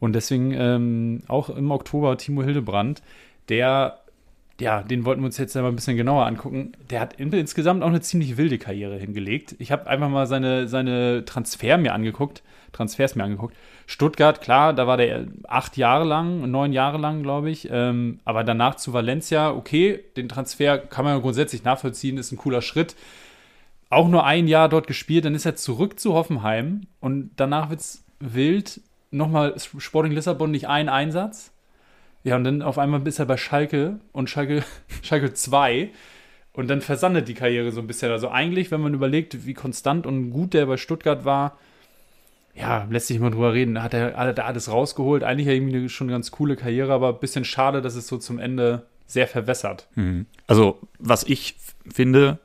Und deswegen ähm, auch im Oktober Timo Hildebrand, der, ja, den wollten wir uns jetzt mal ein bisschen genauer angucken. Der hat in, insgesamt auch eine ziemlich wilde Karriere hingelegt. Ich habe einfach mal seine, seine Transfer mir angeguckt, Transfers mir angeguckt. Stuttgart, klar, da war der acht Jahre lang, neun Jahre lang, glaube ich. Ähm, aber danach zu Valencia, okay, den Transfer kann man grundsätzlich nachvollziehen, ist ein cooler Schritt. Auch nur ein Jahr dort gespielt, dann ist er zurück zu Hoffenheim und danach wird es wild. Nochmal Sporting Lissabon nicht ein Einsatz. Ja, und dann auf einmal ist er bei Schalke und Schalke, Schalke 2. Und dann versandet die Karriere so ein bisschen. Also eigentlich, wenn man überlegt, wie konstant und gut der bei Stuttgart war, ja, lässt sich mal drüber reden. Hat er, hat alles rausgeholt. Eigentlich irgendwie eine, schon eine ganz coole Karriere, aber ein bisschen schade, dass es so zum Ende sehr verwässert. Mhm. Also, was ich finde,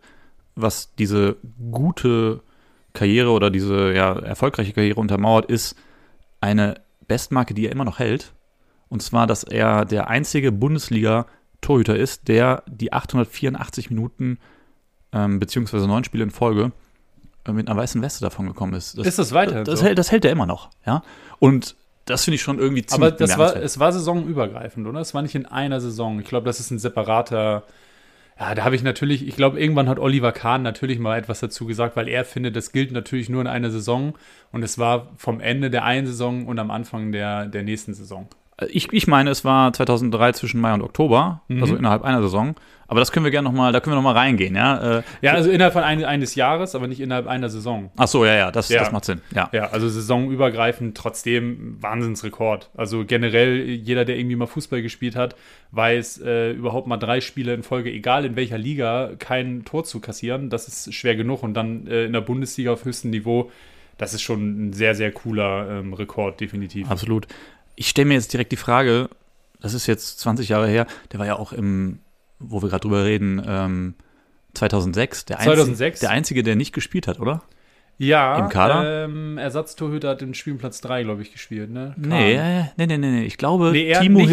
was diese gute Karriere oder diese ja, erfolgreiche Karriere untermauert, ist eine Bestmarke, die er immer noch hält. Und zwar, dass er der einzige Bundesliga-Torhüter ist, der die 884 Minuten ähm, beziehungsweise neun Spiele in Folge äh, mit einer weißen Weste davon gekommen ist. ist das weiterhin das, so? hält, das hält er immer noch, ja. Und das finde ich schon irgendwie ziemlich Aber das war, es war saisonübergreifend, oder? Es war nicht in einer Saison. Ich glaube, das ist ein separater. Ja, da habe ich natürlich, ich glaube, irgendwann hat Oliver Kahn natürlich mal etwas dazu gesagt, weil er findet, das gilt natürlich nur in einer Saison und es war vom Ende der einen Saison und am Anfang der, der nächsten Saison. Ich, ich meine, es war 2003 zwischen Mai und Oktober, Mhm. also innerhalb einer Saison. Aber das können wir gerne noch mal, da können wir noch mal reingehen, ja. Äh, Ja, also innerhalb von ein, eines Jahres, aber nicht innerhalb einer Saison. ach so, ja, ja, das, Ja. das macht Sinn. Ja. Ja, also saisonübergreifend trotzdem Wahnsinnsrekord. Also generell jeder, der irgendwie mal Fußball gespielt hat, weiß äh, überhaupt mal drei Spiele in Folge, egal in welcher Liga, kein Tor zu kassieren. Das ist schwer genug. Und dann äh, in der Bundesliga auf höchstem Niveau, das ist schon ein sehr, sehr cooler ähm, Rekord, definitiv. Absolut. Ich stelle mir jetzt direkt die Frage, das ist jetzt 20 Jahre her, der war ja auch im, wo wir gerade drüber reden, ähm, 2006, der, 2006? der Einzige, der nicht gespielt hat, oder? Ja, Im Kader? Ähm, Ersatztorhüter hat im Spielplatz 3, glaube ich, gespielt, ne? Nee, Kahn. nee, nee, nee, nee. Ich glaube, Nee, Timo Hildebrand.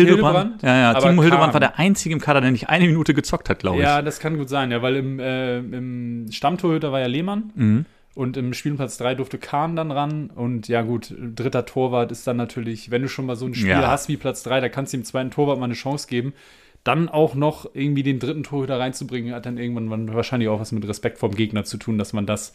Hildebrand, ja, ja, Timo Hildebrand war der Einzige im Kader, der nicht eine Minute gezockt hat, glaube Ja, ich. das kann gut sein, ja, weil im, äh, im Stammtorhüter war ja Lehmann. Mhm. Und im Spielplatz 3 durfte Kahn dann ran. Und ja, gut, dritter Torwart ist dann natürlich, wenn du schon mal so ein Spiel Ja. hast wie Platz 3, da kannst du dem zweiten Torwart mal eine Chance geben. dann auch noch irgendwie den dritten Torhüter reinzubringen, hat dann irgendwann wahrscheinlich auch was mit Respekt vorm Gegner zu tun, dass man das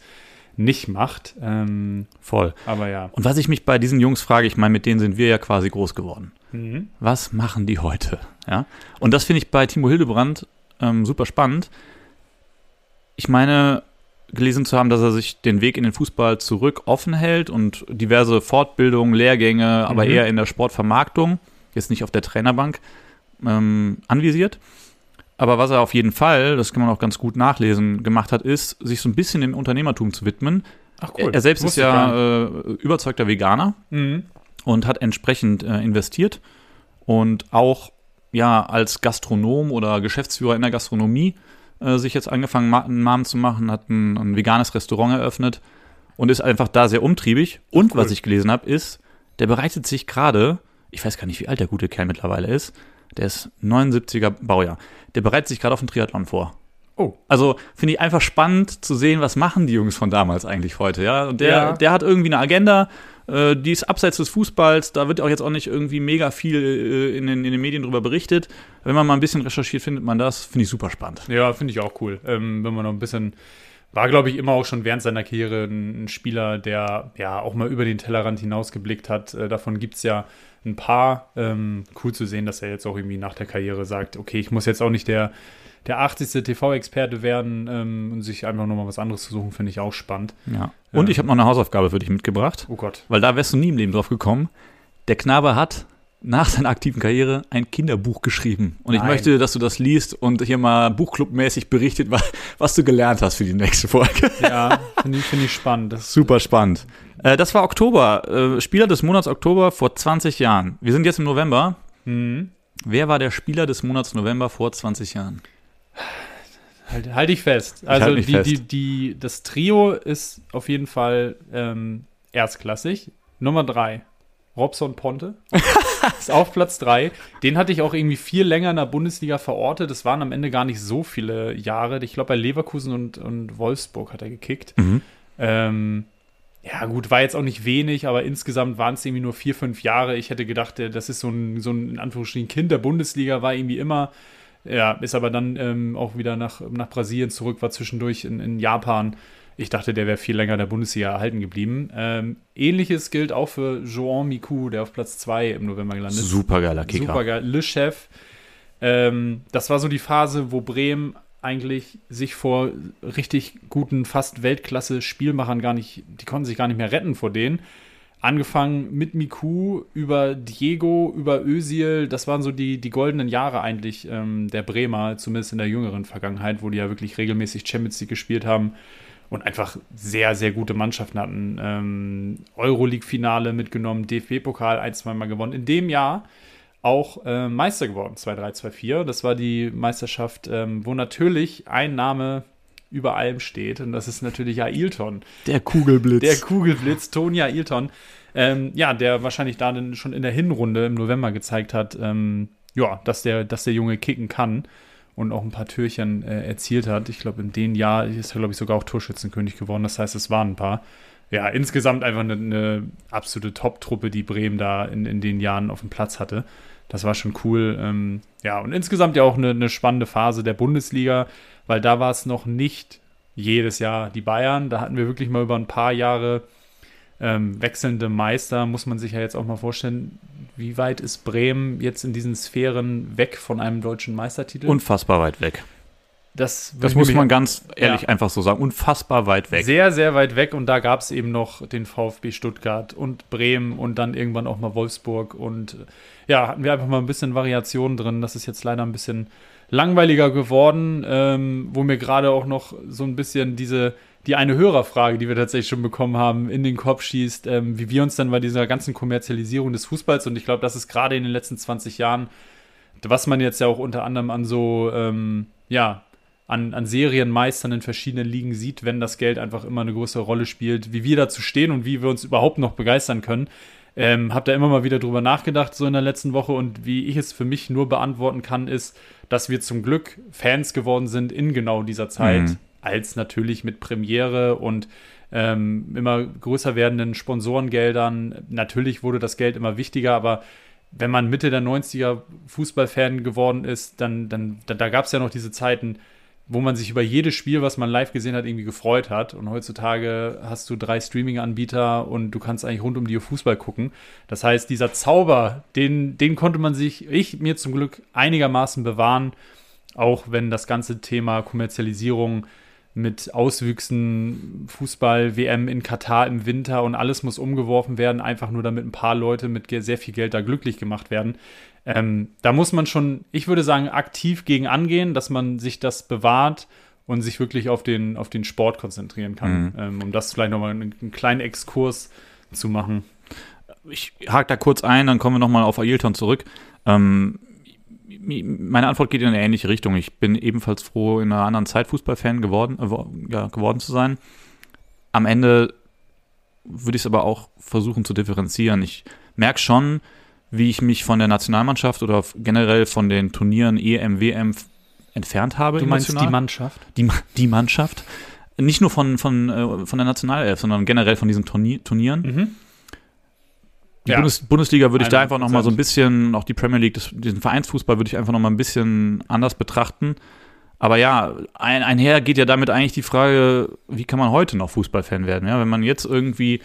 nicht macht. Ähm, Voll. aber ja. Und was ich mich bei diesen Jungs frage, ich meine, mit denen sind wir ja quasi groß geworden. Mhm. Was machen die heute? Ja? Und das finde ich bei Timo Hildebrand ähm, super spannend. Ich meine, gelesen zu haben, dass er sich den Weg in den Fußball zurück offen hält und diverse Fortbildungen, Lehrgänge, aber Mhm. eher in der Sportvermarktung, jetzt nicht auf der Trainerbank, ähm, anvisiert. Aber was er auf jeden Fall, das kann man auch ganz gut nachlesen, gemacht hat, ist, sich so ein bisschen dem Unternehmertum zu widmen. Ach Er, er selbst ist Wusste gar ja äh, überzeugter Veganer Mhm. und hat entsprechend äh, investiert und auch ja als Gastronom oder Geschäftsführer in der Gastronomie äh, sich jetzt angefangen, einen Namen zu machen, hat ein, ein veganes Restaurant eröffnet und ist einfach da sehr umtriebig. Und Cool. was ich gelesen habe, ist, der bereitet sich gerade, ich weiß gar nicht, wie alt der gute Kerl mittlerweile ist, der ist 79er Baujahr, der bereitet sich gerade auf einen Triathlon vor. Oh. Also finde ich einfach spannend zu sehen, was machen die Jungs von damals eigentlich heute, ja. Und der, Ja. der hat irgendwie eine Agenda, äh, die ist abseits des Fußballs, da wird auch jetzt auch nicht irgendwie mega viel äh, in, den, in den Medien drüber berichtet. Wenn man mal ein bisschen recherchiert, findet man das, finde ich super spannend. Ja, finde ich auch cool. Ähm, wenn man noch ein bisschen. War, glaube ich, immer auch schon während seiner Karriere ein, Spieler, der ja auch mal über den Tellerrand hinausgeblickt hat. Äh, davon gibt es ja ein paar. Ähm, cool zu sehen, dass er jetzt auch irgendwie nach der Karriere sagt: Okay, ich muss jetzt auch nicht der, der 80. TV-Experte werden ähm, und sich einfach nochmal was anderes zu suchen, finde ich auch spannend. Ja. Und Ja. ich habe noch eine Hausaufgabe für dich mitgebracht, Oh Gott. weil da wärst du nie im Leben drauf gekommen. Der Knabe hat nach seiner aktiven Karriere ein Kinderbuch geschrieben. Und ich Nein. möchte, dass du das liest und hier mal buchclubmäßig berichtet, was, was du gelernt hast für die nächste Folge. Ja, finde ich, find ich spannend. Das, Super spannend. Äh, das war Oktober. Äh, Spieler des Monats Oktober vor 20 Jahren. Wir sind jetzt im November. Mhm. Wer war der Spieler des Monats November vor 20 Jahren? Halt, halt dich fest. Also halt mich die, fest. Die, die, das Trio ist auf jeden Fall ähm, erstklassig. Nummer drei, Robson Ponte. ist auf Platz drei. Den hatte ich auch irgendwie viel länger in der Bundesliga verortet. Das waren am Ende gar nicht so viele Jahre. Ich glaube, bei Leverkusen und, und Wolfsburg hat er gekickt. Mhm. Ähm, ja, gut, war jetzt auch nicht wenig, aber insgesamt waren es irgendwie nur vier, fünf Jahre. Ich hätte gedacht, das ist so ein, so ein in Anführungsstrichen Kind der Bundesliga, war irgendwie immer. Ja, ist aber dann ähm, auch wieder nach, nach Brasilien zurück, war zwischendurch in, in Japan. Ich dachte, der wäre viel länger in der Bundesliga erhalten geblieben. Ähm, Ähnliches gilt auch für Joan Miku, der auf Platz 2 im November gelandet ist. Supergeiler Kicker. Super geil. Le Chef. Ähm, das war so die Phase, wo Bremen eigentlich sich vor richtig guten, fast Weltklasse-Spielmachern gar nicht, die konnten sich gar nicht mehr retten vor denen. Angefangen mit Miku über Diego, über Özil, das waren so die, die goldenen Jahre eigentlich ähm, der Bremer, zumindest in der jüngeren Vergangenheit, wo die ja wirklich regelmäßig Champions League gespielt haben und einfach sehr, sehr gute Mannschaften hatten. Ähm, Euroleague-Finale mitgenommen, DFB-Pokal ein, zweimal gewonnen. In dem Jahr auch äh, Meister geworden, 2-3, 2-4. Das war die Meisterschaft, ähm, wo natürlich ein Name über allem steht und das ist natürlich Ailton. Der Kugelblitz. Der Kugelblitz, Tony Ailton. Ähm, ja, der wahrscheinlich da dann schon in der Hinrunde im November gezeigt hat, ähm, ja, dass der, dass der Junge kicken kann und auch ein paar Türchen äh, erzielt hat. Ich glaube, in dem Jahr ist er, glaube ich, sogar auch Torschützenkönig geworden. Das heißt, es waren ein paar. Ja, insgesamt einfach eine, eine absolute Top-Truppe, die Bremen da in, in den Jahren auf dem Platz hatte. Das war schon cool. Ähm, ja, und insgesamt ja auch eine, eine spannende Phase der Bundesliga, weil da war es noch nicht jedes Jahr die Bayern. Da hatten wir wirklich mal über ein paar Jahre ähm, wechselnde Meister. Muss man sich ja jetzt auch mal vorstellen, wie weit ist Bremen jetzt in diesen Sphären weg von einem deutschen Meistertitel? Unfassbar weit weg. das, Das muss man ganz ehrlich Ja. einfach so sagen. Unfassbar weit weg. Sehr, sehr weit weg und da gab es eben noch den VfB Stuttgart und Bremen und dann irgendwann auch mal Wolfsburg und ja, hatten wir einfach mal ein bisschen Variation drin. Das ist jetzt leider ein bisschen langweiliger geworden, ähm, wo mir gerade auch noch so ein bisschen diese, die eine Hörerfrage, die wir tatsächlich schon bekommen haben, in den Kopf schießt, ähm, wie wir uns dann bei dieser ganzen Kommerzialisierung des Fußballs und ich glaube, das ist gerade in den letzten 20 Jahren, was man jetzt ja auch unter anderem an so, ähm, ja, an, an Serienmeistern in verschiedenen Ligen sieht, wenn das Geld einfach immer eine größere Rolle spielt, wie wir dazu stehen und wie wir uns überhaupt noch begeistern können. Ähm, hab da immer mal wieder drüber nachgedacht, so in der letzten Woche. Und wie ich es für mich nur beantworten kann, ist, dass wir zum Glück Fans geworden sind in genau dieser Zeit, Mhm. als natürlich mit Premiere und ähm, immer größer werdenden Sponsorengeldern. Natürlich wurde das Geld immer wichtiger, aber wenn man Mitte der 90er Fußballfan geworden ist, dann, dann da, da gab es ja noch diese Zeiten, wo man sich über jedes Spiel, was man live gesehen hat, irgendwie gefreut hat. Und heutzutage hast du drei Streaming-Anbieter und du kannst eigentlich rund um die Fußball gucken. Das heißt, dieser Zauber, den, den konnte man sich, ich mir zum Glück einigermaßen bewahren, auch wenn das ganze Thema Kommerzialisierung mit Auswüchsen, Fußball, WM in Katar im Winter und alles muss umgeworfen werden, einfach nur damit ein paar Leute mit sehr viel Geld da glücklich gemacht werden. Ähm, da muss man schon, ich würde sagen, aktiv gegen angehen, dass man sich das bewahrt und sich wirklich auf den, auf den Sport konzentrieren kann, mhm. ähm, um das vielleicht nochmal einen, einen kleinen Exkurs zu machen. Ich hake da kurz ein, dann kommen wir nochmal auf Ailton zurück. Ähm, meine Antwort geht in eine ähnliche Richtung. Ich bin ebenfalls froh, in einer anderen Zeit Fußballfan geworden, äh, ja, geworden zu sein. Am Ende würde ich es aber auch versuchen zu differenzieren. Ich merke schon, wie ich mich von der Nationalmannschaft oder generell von den Turnieren EM, WM entfernt habe. Du meinst emotional. die Mannschaft? Die, die Mannschaft. Nicht nur von, von, äh, von der Nationalelf, sondern generell von diesen Turnier Turnieren. Mhm. Die ja. Bundes Bundesliga würde ich da einfach nochmal so ein bisschen, auch die Premier League, das, diesen Vereinsfußball würde ich einfach nochmal ein bisschen anders betrachten. Aber ja, ein, einher geht ja damit eigentlich die Frage, wie kann man heute noch Fußballfan werden? Ja, wenn man jetzt irgendwie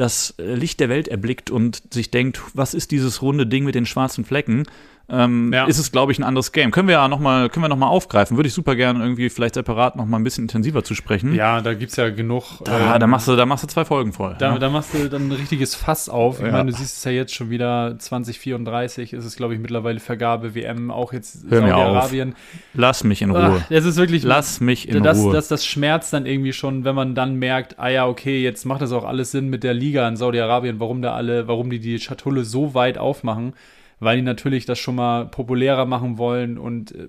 das Licht der Welt erblickt und sich denkt, was ist dieses runde Ding mit den schwarzen Flecken? Ähm, ja. ist es, glaube ich, ein anderes Game. Können wir ja nochmal noch, aufgreifen. Würde ich super gerne irgendwie vielleicht separat nochmal ein bisschen intensiver zu sprechen. Ja, da gibt es ja genug. Da, ähm, da, machst du, da machst du zwei Folgen voll. Da, ja. da machst du dann ein richtiges Fass auf. Ich ja. meine, du siehst es ja jetzt schon wieder 2034 ist es, glaube ich, mittlerweile Vergabe WM, auch jetzt Saudi-Arabien. Lass mich in Ruhe. Es ist wirklich. Lass mich in das, Ruhe. Das, das schmerzt dann irgendwie schon, wenn man dann merkt, ah ja, okay, jetzt macht das auch alles Sinn mit der Liga in Saudi-Arabien, warum da alle, warum die die Schatulle so weit aufmachen weil die natürlich das schon mal populärer machen wollen und äh,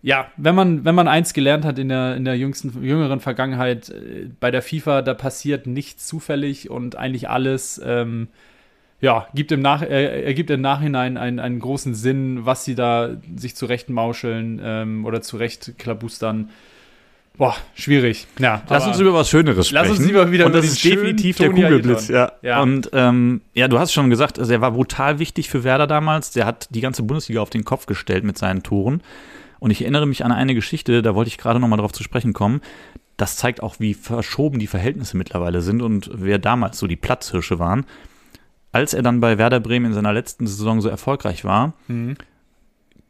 ja, wenn man, wenn man eins gelernt hat in der, in der jüngsten, jüngeren Vergangenheit, äh, bei der FIFA, da passiert nichts zufällig und eigentlich alles, ähm, ja, gibt im Nach äh, ergibt im Nachhinein einen, einen großen Sinn, was sie da sich zurechtmauscheln ähm, oder zurechtklabustern. Boah, schwierig. Ja, lass uns über was Schöneres sprechen. Lass uns lieber wieder Und das ist definitiv der Kugelblitz. Ja. ja. Und ähm, ja, du hast schon gesagt, also er war brutal wichtig für Werder damals. Der hat die ganze Bundesliga auf den Kopf gestellt mit seinen Toren. Und ich erinnere mich an eine Geschichte, da wollte ich gerade noch mal drauf zu sprechen kommen. Das zeigt auch, wie verschoben die Verhältnisse mittlerweile sind und wer damals so die Platzhirsche waren. Als er dann bei Werder Bremen in seiner letzten Saison so erfolgreich war, mhm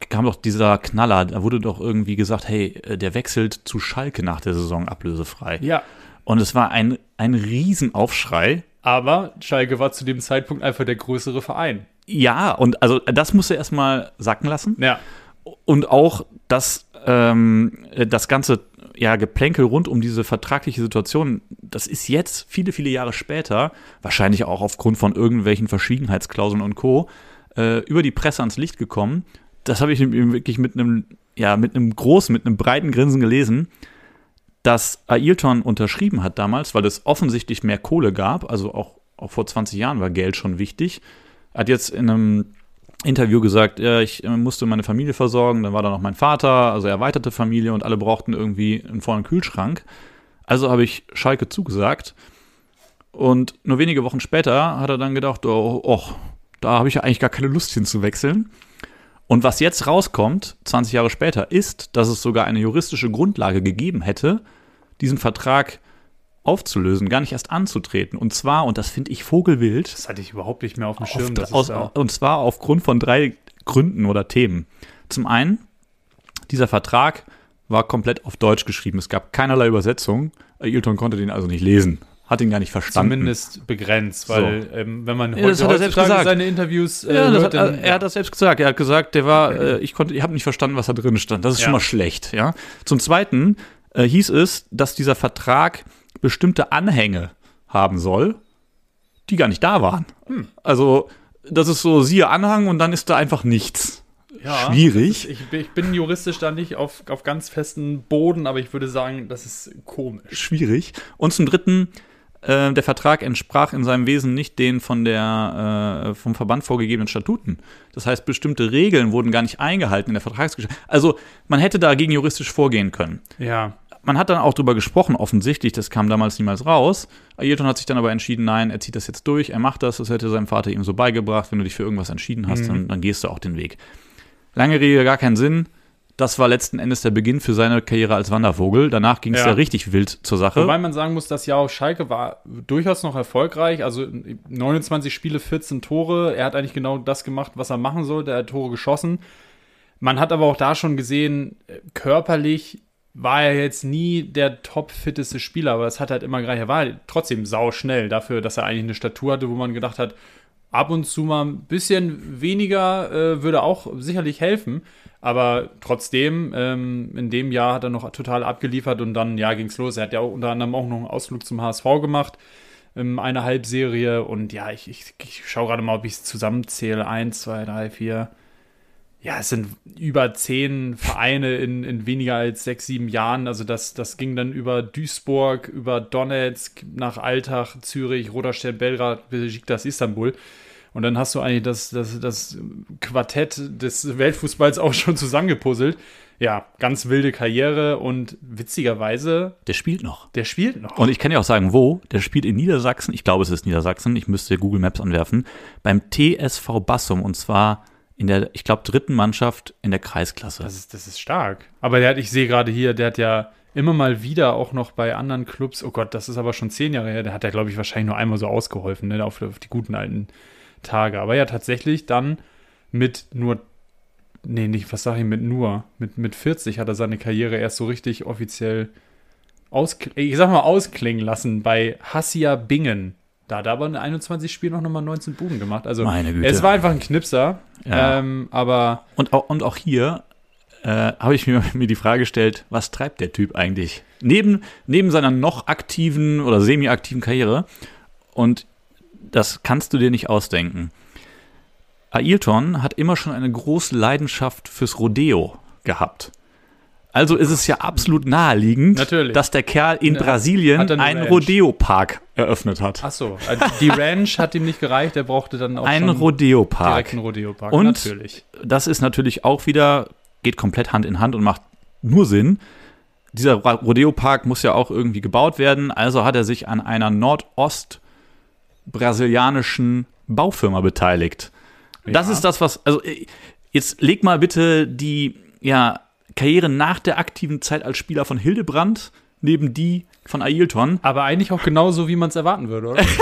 kam doch dieser Knaller, da wurde doch irgendwie gesagt, hey, äh, der wechselt zu Schalke nach der Saison ablösefrei. Ja. Und es war ein, ein Riesenaufschrei. Aber Schalke war zu dem Zeitpunkt einfach der größere Verein. Ja, und also das musste er erstmal sacken lassen. Ja. Und auch das, ähm, das ganze ja, Geplänkel rund um diese vertragliche Situation, das ist jetzt, viele, viele Jahre später, wahrscheinlich auch aufgrund von irgendwelchen Verschwiegenheitsklauseln und Co., äh, über die Presse ans Licht gekommen das habe ich wirklich mit einem, ja, mit einem großen, mit einem breiten Grinsen gelesen, dass Ailton unterschrieben hat damals, weil es offensichtlich mehr Kohle gab, also auch, auch vor 20 Jahren war Geld schon wichtig. Er hat jetzt in einem Interview gesagt, ja, ich äh, musste meine Familie versorgen, dann war da noch mein Vater, also erweiterte Familie und alle brauchten irgendwie einen vollen Kühlschrank. Also habe ich Schalke zugesagt. Und nur wenige Wochen später hat er dann gedacht, oh, oh da habe ich ja eigentlich gar keine Lust hinzuwechseln. Und was jetzt rauskommt, 20 Jahre später, ist, dass es sogar eine juristische Grundlage gegeben hätte, diesen Vertrag aufzulösen, gar nicht erst anzutreten. Und zwar, und das finde ich vogelwild. Das hatte ich überhaupt nicht mehr auf dem Schirm. Auf, aus, und zwar aufgrund von drei Gründen oder Themen. Zum einen, dieser Vertrag war komplett auf Deutsch geschrieben. Es gab keinerlei Übersetzung. Ailton konnte den also nicht lesen hat ihn gar nicht verstanden. Zumindest begrenzt, weil so. ähm, wenn man ja, heute, hat er selbst gesagt. seine Interviews äh, ja, hört, hat, er hat das selbst gesagt. Er hat gesagt, der war, äh, ich konnte, ich habe nicht verstanden, was da drin stand. Das ist ja. schon mal schlecht. Ja. Zum Zweiten äh, hieß es, dass dieser Vertrag bestimmte Anhänge haben soll, die gar nicht da waren. Hm. Also das ist so siehe Anhang und dann ist da einfach nichts. Ja, Schwierig. Ist, ich, ich, bin juristisch da nicht auf, auf ganz festen Boden, aber ich würde sagen, das ist komisch. Schwierig. Und zum Dritten, äh, der Vertrag entsprach in seinem Wesen nicht den von der, äh, vom Verband vorgegebenen Statuten. Das heißt, bestimmte Regeln wurden gar nicht eingehalten in der Vertragsgeschichte. Also man hätte dagegen juristisch vorgehen können. Ja. man hat dann auch drüber gesprochen, offensichtlich, das kam damals niemals raus. Ayrton hat sich dann aber entschieden, nein, er zieht das jetzt durch, er macht das, das hätte sein Vater ihm so beigebracht. Wenn du dich für irgendwas entschieden hast, Mhm. dann, dann gehst du auch den Weg. Lange Rede, gar keinen Sinn. Das war letzten Endes der Beginn für seine Karriere als Wandervogel. Danach ging es Ja. ja. richtig wild zur Sache. Wobei man sagen muss, das Jahr auf Schalke war durchaus noch erfolgreich. Also 29 Spiele, 14 Tore. Er hat eigentlich genau das gemacht, was er machen sollte. Er hat Tore geschossen. Man hat aber auch da schon gesehen, körperlich war er jetzt nie der top-fitteste Spieler, aber es hat halt immer gereicht. Er war halt trotzdem sau schnell dafür, dass er eigentlich eine Statur hatte, wo man gedacht hat, ab und zu mal ein bisschen weniger äh, würde auch sicherlich helfen. Aber trotzdem, ähm, in dem Jahr hat er noch total abgeliefert und dann, ja, ging's los. Er hat ja unter anderem auch noch einen Ausflug zum HSV gemacht, ähm, eine Halbserie. Und ja, ich, ich, ich schaue gerade mal, ob ich es zusammenzähle. Eins, zwei, drei, vier. Ja, es sind über zehn Vereine in, in weniger als sechs, sieben Jahren. Also das, das ging dann über Duisburg, über Donetsk, nach Altach, Zürich, Roter Belgrad, Besiktas, Istanbul. Und dann hast du eigentlich das, das, das Quartett des Weltfußballs auch schon zusammengepuzzelt. Ja, ganz wilde Karriere und witzigerweise, der spielt noch. der spielt noch. Und ich kann ja auch sagen, wo. Der spielt in Niedersachsen. Ich glaube, es ist Niedersachsen. Ich müsste Google Maps anwerfen. Beim TSV Bassum. Und zwar in der, ich glaube, dritten Mannschaft in der Kreisklasse. Das ist, das ist stark. Aber der hat, ich sehe gerade hier, der hat ja immer mal wieder auch noch bei anderen Clubs, oh Gott, das ist aber schon zehn Jahre her, der hat ja, glaube ich, wahrscheinlich nur einmal so ausgeholfen, ne, auf, auf die guten alten Tage. Aber ja, tatsächlich dann mit nur, nee, nicht, was sage ich, mit nur, mit, mit 40 hat er seine Karriere erst so richtig offiziell aus, ich sag mal, ausklingen lassen bei Hassia Bingen. Da hat er aber in 21 Spielen noch nochmal 19 Buden gemacht. Also, es war einfach ein Knipser. Ja. Ähm, aber Und auch, und auch hier äh, habe ich mir, mir die Frage gestellt, was treibt der Typ eigentlich? Neben, neben seiner noch aktiven oder semi-aktiven Karriere. Und das kannst du dir nicht ausdenken. Ailton hat immer schon eine große Leidenschaft fürs Rodeo gehabt. Also ist es ja absolut naheliegend, Natürlich. dass der Kerl in Ja, Brasilien einen. Rodeo-Park eröffnet hat. Ach so, also die Ranch hat ihm nicht gereicht, er brauchte dann auch Einen Rodeo-Park. direkt einen Rodeo-Park. Und- natürlich. das ist natürlich auch wieder, geht komplett Hand in Hand und macht nur Sinn. Dieser Rodeo-Park muss ja auch irgendwie gebaut werden, also hat er sich an einer nordost-brasilianischen Baufirma beteiligt. Das Ja. ist das, was, also äh, jetzt leg mal bitte die ja, Karriere nach der aktiven Zeit als Spieler von Hildebrand neben die von Ailton. Aber eigentlich auch genauso, wie man es erwarten würde, oder?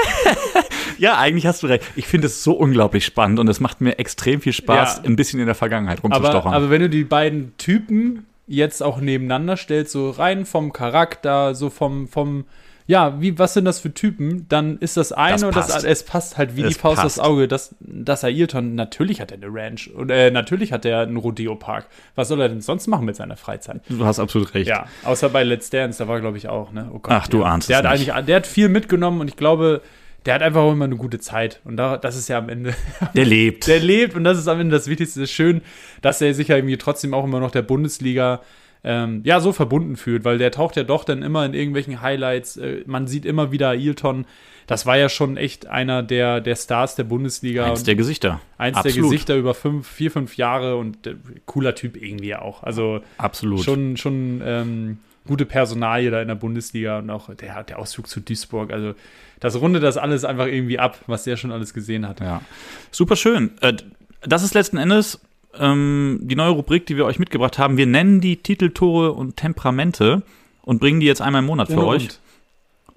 Ja, eigentlich hast du recht. Ich finde es so unglaublich spannend und es macht mir extrem viel Spaß, Ja. ein bisschen in der Vergangenheit aber, rumzustochern. aber wenn du die beiden Typen jetzt auch nebeneinander stellst, so rein vom Charakter, so vom, vom ja, wie, was sind das für Typen? Dann ist das eine Das und das, es passt halt wie Es die Faust passt. aufs Auge, dass, dass Ailton, natürlich hat er eine Ranch und äh, natürlich hat er einen Rodeo-Park. Was soll er denn sonst machen mit seiner Freizeit? du hast absolut recht. Ja, außer bei Let's Dance, da war, glaube ich, auch, ne? Oh Gott, Ach, du ja. ahnst der es hat nicht. eigentlich, Der hat viel mitgenommen und ich glaube, der hat einfach auch immer eine gute Zeit. Und da, das ist ja am Ende, Der lebt. der lebt und das ist am Ende das Wichtigste. Es ist schön, dass er sich ja irgendwie trotzdem auch immer noch der Bundesliga ähm, ja, so verbunden fühlt, weil der taucht ja doch dann immer in irgendwelchen Highlights. Äh, man sieht immer wieder Ailton. Das war ja schon echt einer der, der Stars der Bundesliga. Eins der Gesichter. eins der Absolut. Gesichter über fünf, vier, fünf Jahre und äh, cooler Typ irgendwie auch. Also Absolut. schon, schon ähm, gute Personalie da in der Bundesliga und auch der, der Ausflug zu Duisburg. Also das rundet das alles einfach irgendwie ab, was der schon alles gesehen hat. Ja. Super schön. Äh, Das ist letzten Endes ähm, die neue Rubrik, die wir euch mitgebracht haben. Wir nennen die Titeltore und Temperamente und bringen die jetzt einmal im Monat für Ohne euch. und.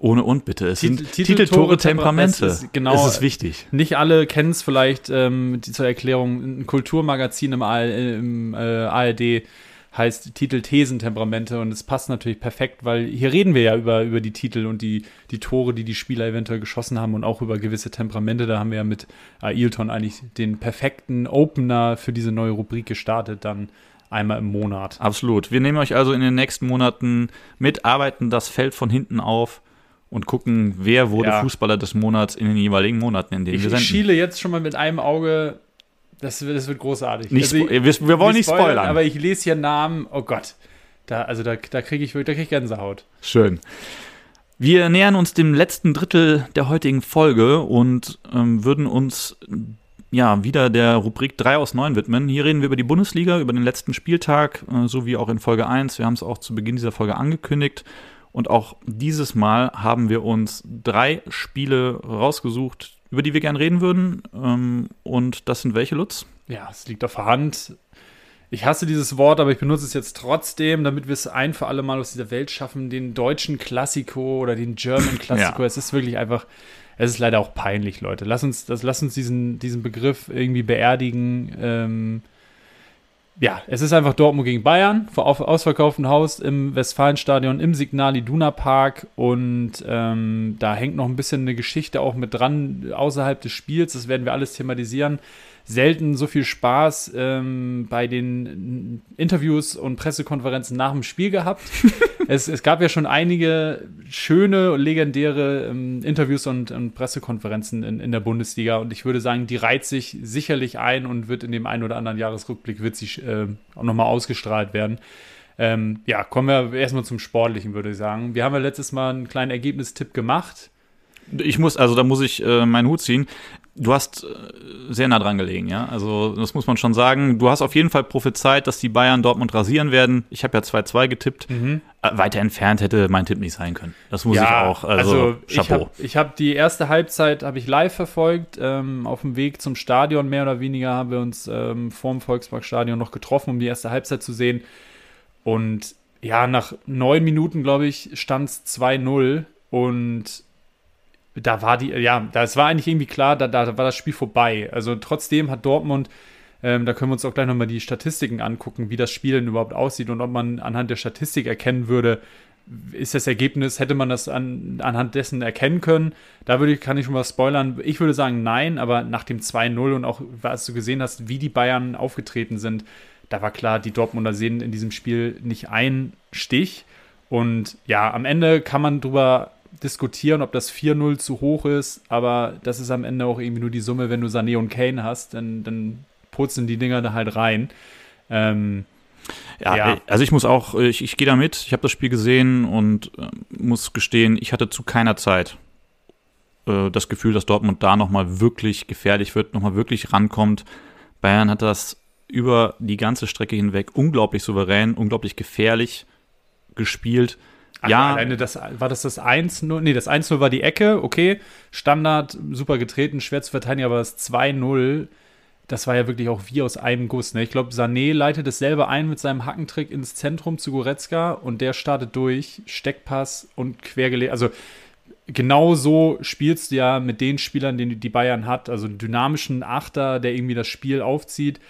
Ohne und bitte. Es Titel- sind Titeltore, Titeltore, Temperamente. Es ist genau- Es ist wichtig. Nicht alle kennen es vielleicht ähm, die, zur Erklärung. Ein Kulturmagazin im, ARD heißt Titel Thesentemperamente und es passt natürlich perfekt, weil hier reden wir ja über, über die Titel und die, die Tore, die die Spieler eventuell geschossen haben und auch über gewisse Temperamente. Da haben wir ja mit Ailton eigentlich den perfekten Opener für diese neue Rubrik gestartet, dann einmal im Monat. Absolut. Wir nehmen euch also in den nächsten Monaten mit, arbeiten das Feld von hinten auf und gucken, wer wurde Ja. Fußballer des Monats in den jeweiligen Monaten, in denen Ich, wir ich senden. schiele jetzt schon mal mit einem Auge. Das, wird- das wird großartig. Nicht Also ich- wir, wir wollen nicht spoilern. aber ich lese hier Namen. Oh Gott. Da, also da, da kriege ich, da krieg ich Gänsehaut. Schön. Wir nähern uns dem letzten Drittel der heutigen Folge und ähm, würden uns ja, wieder der Rubrik 3 aus 9 widmen. Hier reden wir über die Bundesliga, über den letzten Spieltag, äh, so wie auch in Folge 1. Wir haben es auch zu Beginn dieser Folge angekündigt. Und auch dieses Mal haben wir uns drei Spiele rausgesucht, über die wir gern reden würden. Ähm, und das sind welche, Lutz? Ja, es liegt auf der Hand. Ich hasse dieses Wort, aber ich benutze es jetzt trotzdem, damit wir es ein für alle Mal aus dieser Welt schaffen, den deutschen Klassiko oder den German Klassiko. Ja. Es ist wirklich einfach, es ist leider auch peinlich, Leute. Lass uns, das, lass uns diesen, diesen Begriff irgendwie beerdigen. Ähm, ja, es ist einfach Dortmund gegen Bayern vor ausverkauftem Haus im Westfalenstadion im Signal Iduna Park und ähm, da hängt noch ein bisschen eine Geschichte auch mit dran außerhalb des Spiels. Das werden wir alles thematisieren selten so viel Spaß ähm, bei den Interviews und Pressekonferenzen nach dem Spiel gehabt. es, es, gab ja schon einige schöne, legendäre ähm, Interviews und, und Pressekonferenzen in, in, der Bundesliga und ich würde sagen, die reiht sich sicherlich ein und wird in dem einen oder anderen Jahresrückblick sie äh, auch nochmal ausgestrahlt werden. Ähm, ja, kommen wir erstmal zum Sportlichen, würde ich sagen. Wir haben ja letztes Mal einen kleinen Ergebnistipp gemacht. Ich muss, also da muss ich äh, meinen Hut ziehen. Du hast äh, sehr nah dran gelegen, ja. Also, das muss man schon sagen. Du hast auf jeden Fall prophezeit, dass die Bayern Dortmund rasieren werden. Ich habe ja 2-2 getippt. Mhm. Äh, weiter entfernt hätte mein Tipp nicht sein können. Das muss ja, ich auch. Also, also Chapeau. Ich habe hab die erste Halbzeit ich live verfolgt. Ähm, auf dem Weg zum Stadion, mehr oder weniger, haben wir uns ähm, vorm Volksparkstadion noch getroffen, um die erste Halbzeit zu sehen. Und ja, nach neun Minuten, glaube ich, stand es 2-0. Und da war die, ja, das war eigentlich irgendwie klar, da, da war das Spiel vorbei. Also trotzdem hat Dortmund, ähm, da können wir uns auch gleich nochmal die Statistiken angucken, wie das Spiel denn überhaupt aussieht und ob man anhand der Statistik erkennen würde, ist das Ergebnis, hätte man das an, anhand dessen erkennen können? Da würde ich, kann ich schon mal spoilern. Ich würde sagen nein, aber nach dem 2-0 und auch, was du gesehen hast, wie die Bayern aufgetreten sind, da war klar, die Dortmunder sehen in diesem Spiel nicht einen Stich. Und ja, am Ende kann man drüber diskutieren, ob das 4-0 zu hoch ist, aber das ist am Ende auch irgendwie nur die Summe, wenn du Sané und Kane hast, dann, dann purzeln die Dinger da halt rein. Ähm, ja, ja, also ich muss auch, ich, ich gehe da mit, ich habe das Spiel gesehen und äh, muss gestehen, ich hatte zu keiner Zeit äh, das Gefühl, dass Dortmund da nochmal wirklich gefährlich wird, nochmal wirklich rankommt. Bayern hat das über die ganze Strecke hinweg unglaublich souverän, unglaublich gefährlich gespielt. Ja. Alleine das, war das das 1-0? Nee, das 1-0 war die Ecke, okay. Standard, super getreten, schwer zu verteidigen, aber das 2-0, das war ja wirklich auch wie aus einem Guss. Ne? Ich glaube, Sané leitet es selber ein mit seinem Hackentrick ins Zentrum zu Goretzka und der startet durch, Steckpass und quergelegt. Also genau so spielst du ja mit den Spielern, den die Bayern hat. Also einen dynamischen Achter, der irgendwie das Spiel aufzieht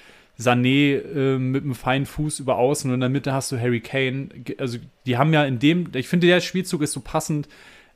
Sané äh, mit einem feinen Fuß über außen und in der Mitte hast du Harry Kane. Also die haben ja in dem, ich finde, der Spielzug ist so passend,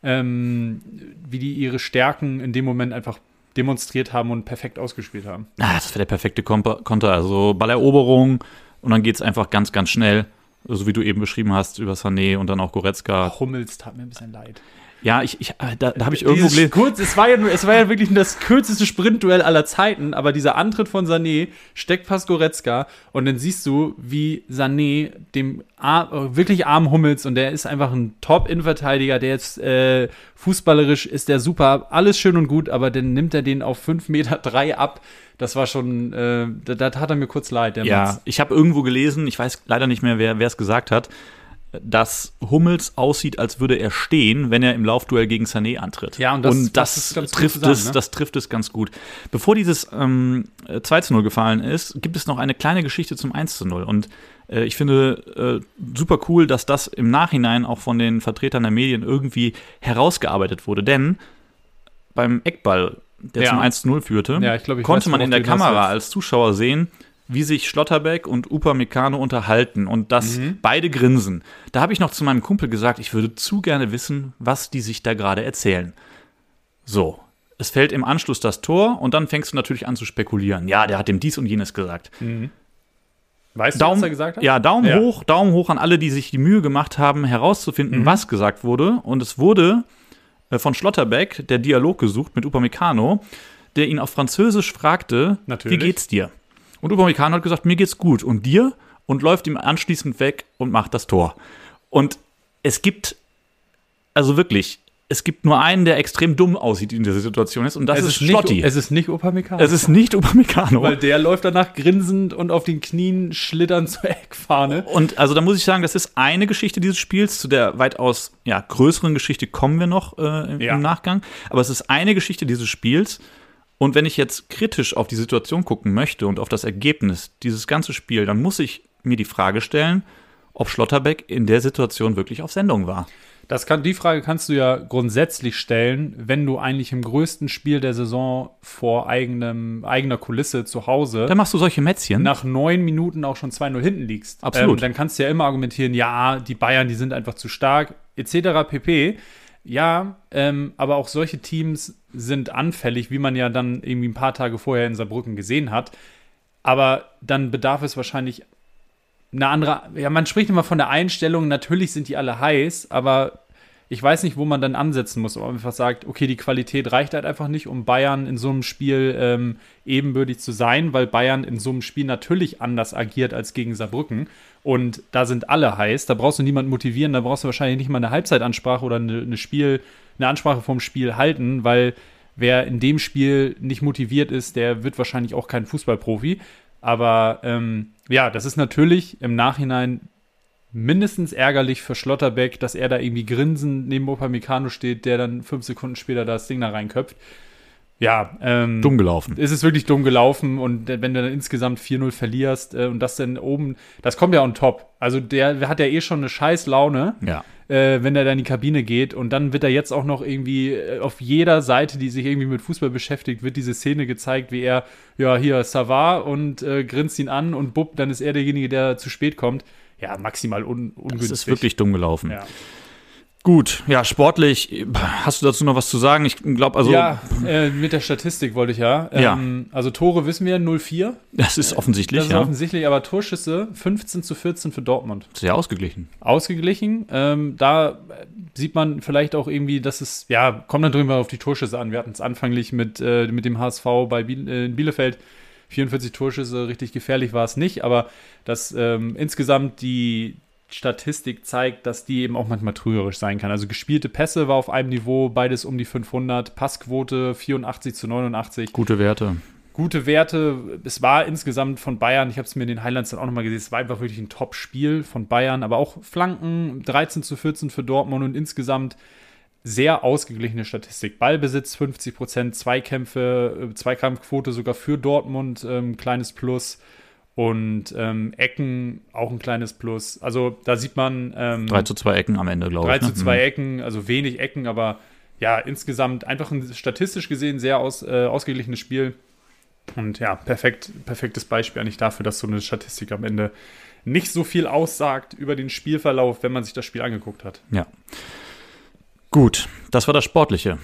ähm, wie die ihre Stärken in dem Moment einfach demonstriert haben und perfekt ausgespielt haben. Ah, das wäre der perfekte Konter. Also Balleroberung und dann geht es einfach ganz, ganz schnell. So wie du eben beschrieben hast, über Sané und dann auch Goretzka. Hummels tat mir ein bisschen leid. Ja, ich, ich äh, da, da habe ich irgendwo gelesen. Kurz, es, war ja nur, es war ja wirklich das kürzeste Sprintduell aller Zeiten, aber dieser Antritt von Sané steckt fast Goretzka und dann siehst du, wie Sané dem Ar wirklich armen Hummels und der ist einfach ein Top-Innenverteidiger, der jetzt äh, fußballerisch ist der super, alles schön und gut, aber dann nimmt er den auf 5 Meter drei ab. Das war schon, äh, da, da tat er mir kurz leid. ja, Mann. ich habe irgendwo gelesen, ich weiß leider nicht mehr, wer es gesagt hat, dass Hummels aussieht, als würde er stehen, wenn er im Laufduell gegen Sané antritt. Ja, und das, und das, das trifft sagen, es, ne? das trifft es ganz gut. Bevor dieses ähm, 2 zu 0 gefallen ist, gibt es noch eine kleine Geschichte zum 1 zu 0. Und äh, ich finde äh, super cool, dass das im Nachhinein auch von den Vertretern der Medien irgendwie herausgearbeitet wurde. Denn beim Eckball, der ja. zum 1 zu 0 führte, ja, glaub, konnte weiß, man in der Kamera als Zuschauer sehen, wie sich Schlotterbeck und Upamecano unterhalten und dass mhm. beide grinsen. Da habe ich noch zu meinem Kumpel gesagt, ich würde zu gerne wissen, was die sich da gerade erzählen. So, es fällt im Anschluss das Tor und dann fängst du natürlich an zu spekulieren. Ja, der hat dem dies und jenes gesagt. Mhm. Weißt Daumen, du, was er gesagt hat? Ja, Daumen ja. hoch, Daumen hoch an alle, die sich die Mühe gemacht haben, herauszufinden, mhm. was gesagt wurde. Und es wurde äh, von Schlotterbeck der Dialog gesucht mit Upamecano, der ihn auf Französisch fragte, natürlich. wie geht's dir? Und Upamecano hat gesagt, mir geht's gut. Und dir? Und läuft ihm anschließend weg und macht das Tor. Und es gibt, also wirklich, es gibt nur einen, der extrem dumm aussieht in dieser Situation ist und das es ist, ist Schlotti. Nicht, es ist nicht Upamecano. es ist nicht Upamecano. weil der läuft danach grinsend und auf den Knien schlitternd zur Eckfahne. Und also da muss ich sagen, das ist eine Geschichte dieses Spiels. Zu der weitaus ja, größeren Geschichte kommen wir noch äh, im, Ja. im Nachgang. Aber es ist eine Geschichte dieses Spiels. Und wenn ich jetzt kritisch auf die Situation gucken möchte und auf das Ergebnis dieses ganze Spiel, dann muss ich mir die Frage stellen, ob Schlotterbeck in der Situation wirklich auf Sendung war. Das kann, die Frage kannst du ja grundsätzlich stellen, wenn du eigentlich im größten Spiel der Saison vor eigenem, eigener Kulisse zu Hause Dann machst du solche Mätzchen. nach neun Minuten auch schon 2-0 hinten liegst. Absolut. Ähm, dann kannst du ja immer argumentieren, ja, die Bayern, die sind einfach zu stark, etc. pp. Ja, ähm, aber auch solche Teams sind anfällig, wie man ja dann irgendwie ein paar Tage vorher in Saarbrücken gesehen hat. Aber dann bedarf es wahrscheinlich eine andere, ja, man spricht immer von der Einstellung, natürlich sind die alle heiß, aber ich weiß nicht, wo man dann ansetzen muss, ob man einfach sagt, okay, die Qualität reicht halt einfach nicht, um Bayern in so einem Spiel ähm, ebenbürtig zu sein, weil Bayern in so einem Spiel natürlich anders agiert als gegen Saarbrücken. Und da sind alle heiß, da brauchst du niemanden motivieren, da brauchst du wahrscheinlich nicht mal eine Halbzeitansprache oder eine, eine Spiel, eine Ansprache vom Spiel halten, weil wer in dem Spiel nicht motiviert ist, der wird wahrscheinlich auch kein Fußballprofi. Aber ähm, ja, das ist natürlich im Nachhinein mindestens ärgerlich für Schlotterbeck, dass er da irgendwie grinsend neben Upamecano steht, der dann fünf Sekunden später das Ding da reinköpft. Ja, ähm, Dumm gelaufen. ist es wirklich dumm gelaufen und wenn du dann insgesamt 4-0 verlierst äh, und das dann oben, das kommt ja on top. Also der hat ja eh schon eine scheiß Laune, Ja. äh, wenn er da in die Kabine geht und dann wird er jetzt auch noch irgendwie äh, auf jeder Seite, die sich irgendwie mit Fußball beschäftigt, wird diese Szene gezeigt, wie er, ja, hier, Savar und äh, grinst ihn an und bupp, dann ist er derjenige, der zu spät kommt. Ja, maximal un ungünstig. Das ist wirklich dumm gelaufen. Ja. Gut, ja, sportlich, hast du dazu noch was zu sagen? Ich glaube, also, ja, äh, mit der Statistik wollte ich ja. Ja. Ähm, also Tore wissen wir 0-4. das ist offensichtlich, Das ist ja. offensichtlich, aber Torschüsse 15 zu 14 für Dortmund. Sehr ausgeglichen. Ausgeglichen. Ähm, da sieht man vielleicht auch irgendwie, dass es, ja, kommt dann drüber auf die Torschüsse an. Wir hatten es anfänglich mit, äh, mit dem HSV bei Biel, äh, in Bielefeld. 44 Torschüsse, richtig gefährlich war es nicht, aber dass ähm, insgesamt die Statistik zeigt, dass die eben auch manchmal trügerisch sein kann. Also gespielte Pässe war auf einem Niveau, beides um die 500, Passquote 84 zu 89 Gute Werte. gute Werte. Es war insgesamt von Bayern, ich habe es mir in den Highlights dann auch nochmal gesehen, es war einfach wirklich ein Top-Spiel von Bayern, aber auch Flanken 13 zu 14 für Dortmund und insgesamt sehr ausgeglichene Statistik. Ballbesitz 50 Prozent, Zweikämpfe, äh, Zweikampfquote sogar für Dortmund, ähm, kleines Plus. Und ähm, Ecken auch ein kleines Plus. Also da sieht man ähm, 3 zu 2 Ecken am Ende, glaube 3 ich. ne? zu 2 Ecken, also wenig Ecken, aber ja, insgesamt einfach ein statistisch gesehen sehr aus, äh, ausgeglichenes Spiel. Und ja, perfekt, perfektes Beispiel eigentlich dafür, dass so eine Statistik am Ende nicht so viel aussagt über den Spielverlauf, wenn man sich das Spiel angeguckt hat. Ja. Gut, das war das Sportliche.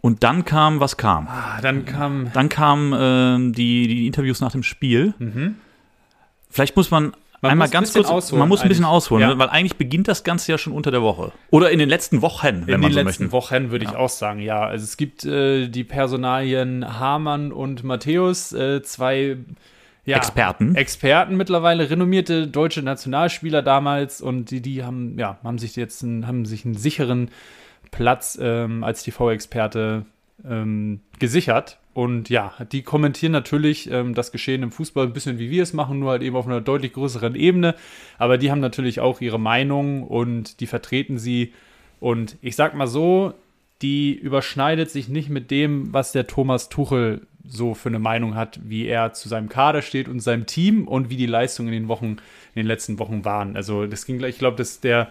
Und dann kam, was kam? Ah, dann kam. Dann kamen ähm, die, die Interviews nach dem Spiel. Vielleicht muss man. Man einmal muss ein ganz bisschen kurz, ausholen man muss ein bisschen ausholen, Ja. weil eigentlich beginnt das Ganze ja schon unter der Woche. Oder in den letzten Wochen, wenn In man den so letzten möchte. Wochen würde ich auch sagen, ja. Also es gibt äh, die Personalien Hamann und Matthäus, äh, zwei ja, Experten. Experten mittlerweile, renommierte deutsche Nationalspieler damals und die, die haben, ja, haben sich jetzt einen, haben sich einen sicheren Platz ähm, als TV-Experte ähm, gesichert. Und ja, die kommentieren natürlich ähm, das Geschehen im Fußball ein bisschen wie wir es machen, nur halt eben auf einer deutlich größeren Ebene. Aber die haben natürlich auch ihre Meinung und die vertreten sie. Und ich sag mal so, die überschneidet sich nicht mit dem, was der Thomas Tuchel so für eine Meinung hat, wie er zu seinem Kader steht und seinem Team und wie die Leistungen in den Wochen, in den letzten Wochen waren. Also das ging, gleich- ich glaube, der,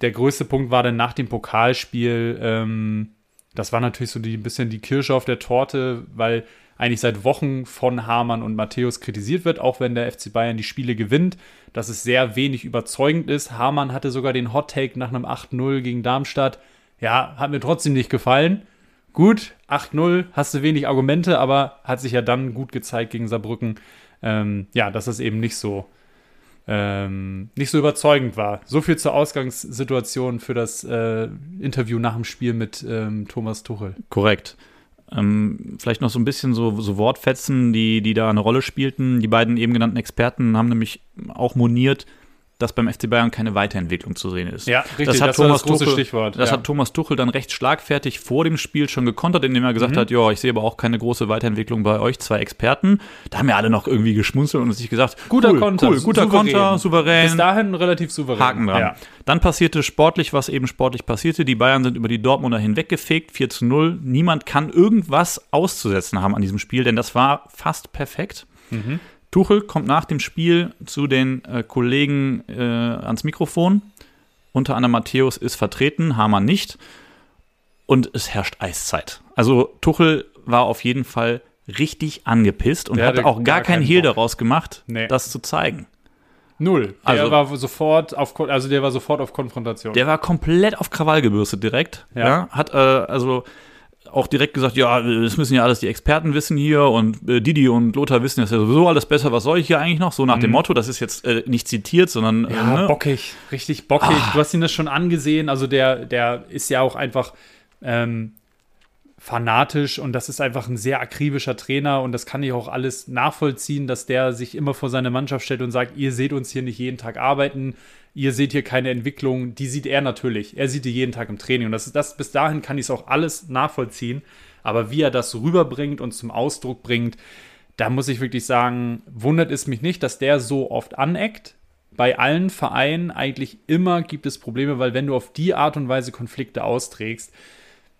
der größte Punkt war dann nach dem Pokalspiel, ähm, das war natürlich so ein bisschen die Kirsche auf der Torte, weil eigentlich seit Wochen von Hamann und Matthäus kritisiert wird, auch wenn der FC Bayern die Spiele gewinnt, dass es sehr wenig überzeugend ist. Hamann hatte sogar den Hot Take nach einem 8-0 gegen Darmstadt. Ja, hat mir trotzdem nicht gefallen. Gut, 8-0, hast du wenig Argumente, aber hat sich ja dann gut gezeigt gegen Saarbrücken. Ähm, ja, dass es eben nicht so ähm, nicht so überzeugend war. So viel zur Ausgangssituation für das äh, Interview nach dem Spiel mit ähm, Thomas Tuchel. Korrekt. Ähm, vielleicht noch so ein bisschen so, so Wortfetzen, die, die da eine Rolle spielten. Die beiden eben genannten Experten haben nämlich auch moniert, dass beim FC Bayern keine Weiterentwicklung zu sehen ist. Ja, richtig, das hat das war Thomas das große Tuchel, Stichwort, Das ja. hat Thomas Tuchel dann recht schlagfertig vor dem Spiel schon gekontert, indem er Mhm. gesagt hat, ja, ich sehe aber auch keine große Weiterentwicklung bei euch, zwei Experten. Da haben ja alle noch irgendwie geschmunzelt und sich gesagt, Guter cool, Konter, cool, guter souverän. Konter, souverän. Bis dahin relativ souverän. Haken dran. Ja. Dann passierte sportlich, was eben sportlich passierte. Die Bayern sind über die Dortmunder hinweggefegt, 4 zu 0. Niemand kann irgendwas auszusetzen haben an diesem Spiel, denn das war fast perfekt. Mhm. Tuchel kommt nach dem Spiel zu den äh, Kollegen äh, ans Mikrofon. Unter anderem Matthäus ist vertreten, Hamann nicht. Und es herrscht Eiszeit. Also Tuchel war auf jeden Fall richtig angepisst und Der hatte hatte auch gar gar keinen Hehl daraus gemacht, Nee. das zu zeigen. Null. Der Also- war sofort auf, also der war sofort auf Konfrontation. Der war komplett auf Krawall gebürstet direkt. Ja. Ja. hat äh, also auch direkt gesagt, ja, das müssen ja alles die Experten wissen hier und äh, Didi und Lothar wissen das ja sowieso alles besser. Was soll ich hier eigentlich noch? So nach dem Motto, das ist jetzt äh, nicht zitiert, sondern Mhm. Ja, äh, ne? bockig, richtig bockig. Ah. Du hast ihn das schon angesehen. Also der, der ist ja auch einfach ähm, fanatisch und das ist einfach ein sehr akribischer Trainer und das kann ich auch alles nachvollziehen, dass der sich immer vor seine Mannschaft stellt und sagt, ihr seht uns hier nicht jeden Tag arbeiten, ihr seht hier keine Entwicklung. Die sieht er natürlich. Er sieht die jeden Tag im Training und das das. Bis dahin kann ich es auch alles nachvollziehen. Aber wie er das rüberbringt und zum Ausdruck bringt, da muss ich wirklich sagen, wundert es mich nicht, dass der so oft aneckt. Bei allen Vereinen eigentlich immer gibt es Probleme, weil wenn du auf die Art und Weise Konflikte austrägst,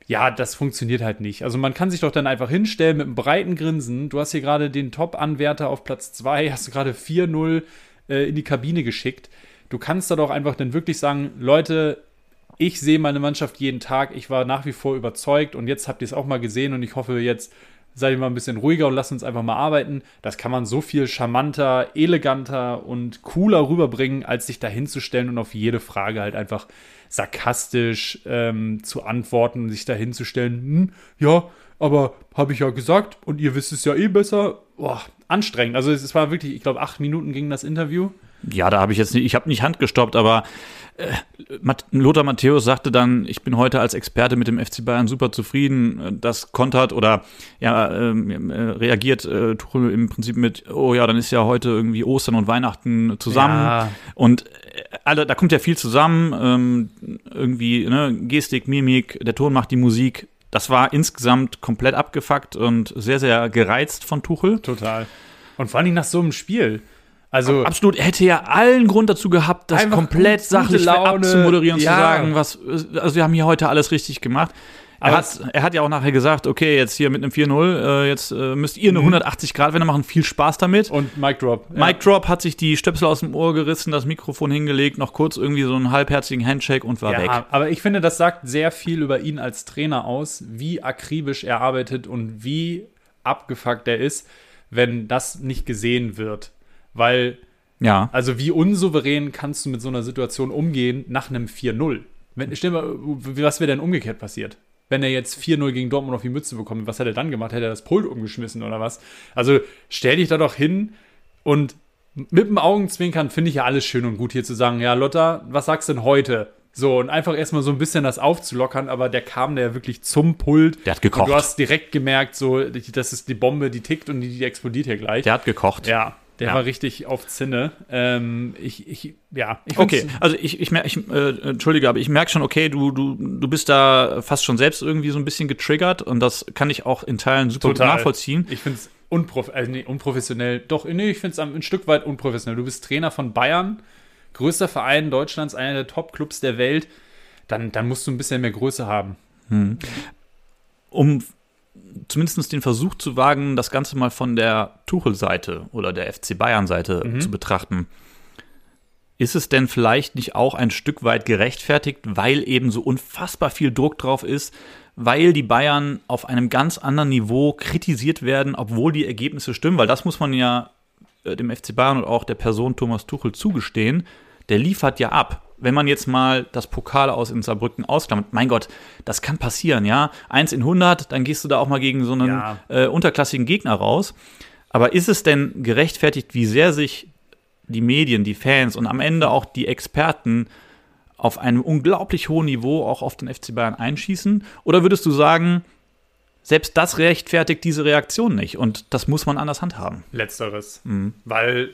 ja, das funktioniert halt nicht. Also man kann sich doch dann einfach hinstellen mit einem breiten Grinsen. Du hast hier gerade den Top-Anwärter auf Platz 2, hast du gerade 4-0 äh, in die Kabine geschickt. Du kannst da doch einfach dann wirklich sagen, Leute, ich sehe meine Mannschaft jeden Tag, ich war nach wie vor überzeugt und jetzt habt ihr es auch mal gesehen und ich hoffe, jetzt seid ihr mal ein bisschen ruhiger und lasst uns einfach mal arbeiten. Das kann man so viel charmanter, eleganter und cooler rüberbringen, als sich da hinzustellen und auf jede Frage halt einfach sarkastisch ähm, zu antworten und sich da hinzustellen, hm, ja, aber habe ich ja gesagt und ihr wisst es ja eh besser. Boah, anstrengend. Also es war wirklich, ich glaube, acht Minuten ging das Interview. Ja, da habe ich jetzt nicht, ich habe nicht handgestoppt, aber äh, Lothar Matthäus sagte dann, ich bin heute als Experte mit dem FC Bayern super zufrieden. Das kontert oder ja, ähm, äh, reagiert äh, Tuchel im Prinzip mit, oh ja, dann ist ja heute irgendwie Ostern und Weihnachten zusammen. Ja. Und äh, alle, da kommt ja viel zusammen, ähm, irgendwie, ne, Gestik, Mimik, der Ton macht die Musik. Das war insgesamt komplett abgefuckt und sehr, sehr gereizt von Tuchel. Total. Und vor allem nach so einem Spiel. Also, Absolut, er hätte ja allen Grund dazu gehabt, das komplett sachlich abzumoderieren, Ja. zu sagen, was, also wir haben hier heute alles richtig gemacht. Er Aber hat, er hat ja auch nachher gesagt, okay, jetzt hier mit einem 4-0, äh, jetzt äh, müsst ihr eine 180-Grad-Wende machen, viel Spaß damit. Mhm. und Mic Drop. Mic Drop hat sich die Stöpsel aus dem Ohr gerissen, das Mikrofon hingelegt, noch kurz irgendwie so einen halbherzigen Handshake und war ja, weg. aber ich finde, das sagt sehr viel über ihn als Trainer aus, wie akribisch er arbeitet und wie abgefuckt er ist, wenn das nicht gesehen wird. Weil, Ja. also wie unsouverän kannst du mit so einer Situation umgehen nach einem 4-0? Wenn, stell mal, was wäre denn umgekehrt passiert? Wenn er jetzt 4-0 gegen Dortmund auf die Mütze bekommt, was hätte er dann gemacht? Hätte er das Pult umgeschmissen oder was? Also stell dich da doch hin und mit dem Augenzwinkern finde ich ja alles schön und gut hier zu sagen, ja, Lotta, was sagst du denn heute? So, und einfach erstmal so ein bisschen das aufzulockern, aber der kam da ja wirklich zum Pult. Der hat gekocht. Du hast direkt gemerkt, so, das ist die Bombe, die tickt und die, die explodiert hier gleich. Der hat gekocht. Ja, der Ja. war richtig auf Zinne. Ähm, ich, ich, ja, ich Okay, also ich, ich, mer- ich äh, entschuldige, aber ich merke schon, okay, du, du, du bist da fast schon selbst irgendwie so ein bisschen getriggert und das kann ich auch in Teilen super Total. nachvollziehen. Ich finde es unprof äh, nee, unprofessionell. Doch, nee, ich finde es ein Stück weit unprofessionell. Du bist Trainer von Bayern, größter Verein Deutschlands, einer der Top-Clubs der Welt. Dann, dann musst du ein bisschen mehr Größe haben. um zumindest den Versuch zu wagen, das Ganze mal von der Tuchel-Seite oder der FC Bayern-Seite zu betrachten. Ist es denn vielleicht nicht auch ein Stück weit gerechtfertigt, weil eben so unfassbar viel Druck drauf ist, weil die Bayern auf einem ganz anderen Niveau kritisiert werden, obwohl die Ergebnisse stimmen? Weil das muss man ja äh, dem FC Bayern und auch der Person Thomas Tuchel zugestehen. Der liefert ja ab. Wenn man jetzt mal das Pokal aus in Saarbrücken ausklammert, mein Gott, das kann passieren, ja. Eins in 100, dann gehst du da auch mal gegen so einen Ja. äh, unterklassigen Gegner raus. Aber ist es denn gerechtfertigt, wie sehr sich die Medien, die Fans und am Ende auch die Experten auf einem unglaublich hohen Niveau auch auf den FC Bayern einschießen? Oder würdest du sagen, selbst das rechtfertigt diese Reaktion nicht und das muss man anders handhaben? Letzteres. Mhm. Weil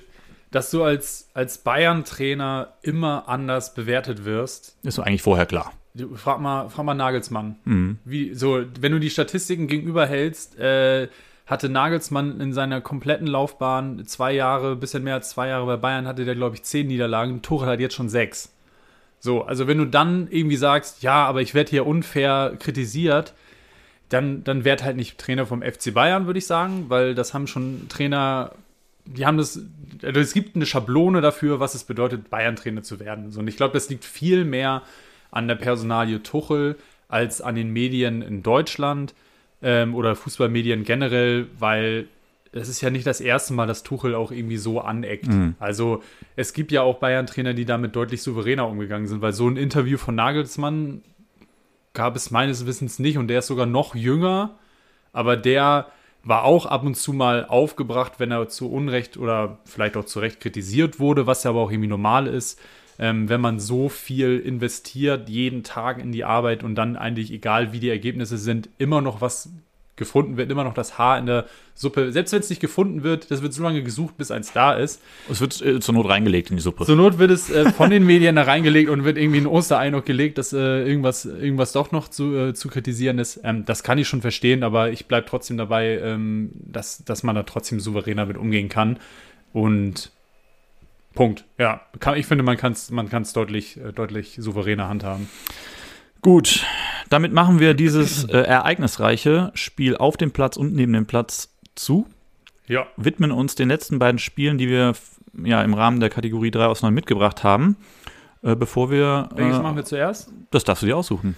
dass du als, als Bayern-Trainer immer anders bewertet wirst. Ist so eigentlich vorher klar. Frag, mal, frag mal Nagelsmann. Wie, so, wenn du die Statistiken gegenüberhältst, äh, hatte Nagelsmann in seiner kompletten Laufbahn zwei Jahre, bisschen mehr als zwei Jahre bei Bayern, hatte der, glaube ich, zehn Niederlagen. Tuchel hat jetzt schon sechs. So, also wenn du dann irgendwie sagst, ja, aber ich werde hier unfair kritisiert, dann, dann werd halt nicht Trainer vom FC Bayern, würde ich sagen, weil das haben schon Trainer, die haben das, also es gibt eine Schablone dafür, was es bedeutet, Bayern-Trainer zu werden. Und ich glaube, das liegt viel mehr an der Personalie Tuchel als an den Medien in Deutschland ähm, oder Fußballmedien generell, weil es ist ja nicht das erste Mal, dass Tuchel auch irgendwie so aneckt. Also es gibt ja auch Bayern-Trainer, die damit deutlich souveräner umgegangen sind, weil so ein Interview von Nagelsmann gab es meines Wissens nicht und der ist sogar noch jünger, aber der war auch ab und zu mal aufgebracht, wenn er zu Unrecht oder vielleicht auch zu Recht kritisiert wurde, was ja aber auch irgendwie normal ist, ähm, wenn man so viel investiert, jeden Tag in die Arbeit und dann eigentlich, egal wie die Ergebnisse sind, immer noch was gefunden wird, immer noch das Haar in der Suppe. Selbst wenn es nicht gefunden wird, das wird so lange gesucht, bis eins da ist. Es wird äh, zur Not reingelegt in die Suppe. Zur Not wird es äh, von den Medien da reingelegt und wird irgendwie ein Osterei noch gelegt, dass äh, irgendwas, irgendwas doch noch zu, äh, zu kritisieren ist. Ähm, das kann ich schon verstehen, aber ich bleibe trotzdem dabei, ähm, dass, dass man da trotzdem souveräner mit umgehen kann. Und Punkt. Ja, kann, ich finde, man kann es man kann's deutlich, äh, deutlich souveräner handhaben. Gut, damit machen wir dieses äh, ereignisreiche Spiel auf dem Platz und neben dem Platz zu. Ja. Widmen uns den letzten beiden Spielen, die wir ja, im Rahmen der Kategorie 3 aus 9 mitgebracht haben. Äh, bevor wir. Welches Äh, machen wir zuerst? das darfst du dir aussuchen.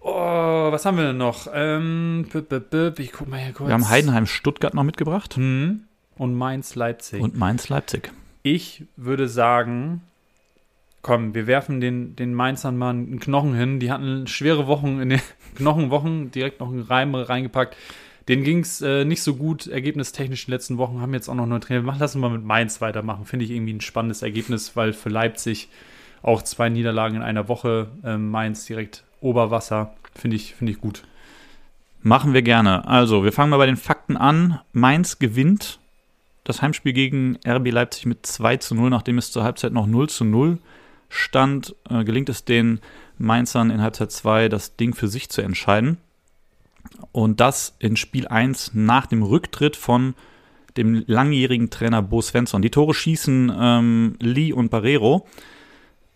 Oh, was haben wir denn noch? Ähm, b -b -b ich guck mal hier kurz. Wir haben Heidenheim Stuttgart noch mitgebracht Hm. Und Mainz Leipzig. und Mainz Leipzig. Ich würde sagen, komm, wir werfen den, den Mainzern mal einen Knochen hin. Die hatten schwere Wochen in den Knochenwochen, direkt noch einen Reim reingepackt. Denen ging es äh, nicht so gut, ergebnistechnisch in den letzten Wochen, haben jetzt auch noch neue Trainer. Mach, lass uns mal mit Mainz weitermachen. Finde ich irgendwie ein spannendes Ergebnis, weil für Leipzig auch zwei Niederlagen in einer Woche, ähm, Mainz direkt Oberwasser, finde ich, finde ich gut. Machen wir gerne. Also, wir fangen mal bei den Fakten an. Mainz gewinnt das Heimspiel gegen RB Leipzig mit 2 zu 0, nachdem es zur Halbzeit noch 0 zu 0 stand. Äh, gelingt es den Mainzern in Halbzeit 2, das Ding für sich zu entscheiden. Und das in Spiel 1 nach dem Rücktritt von dem langjährigen Trainer Bo Svensson. Die Tore schießen ähm, Lee und Barrero.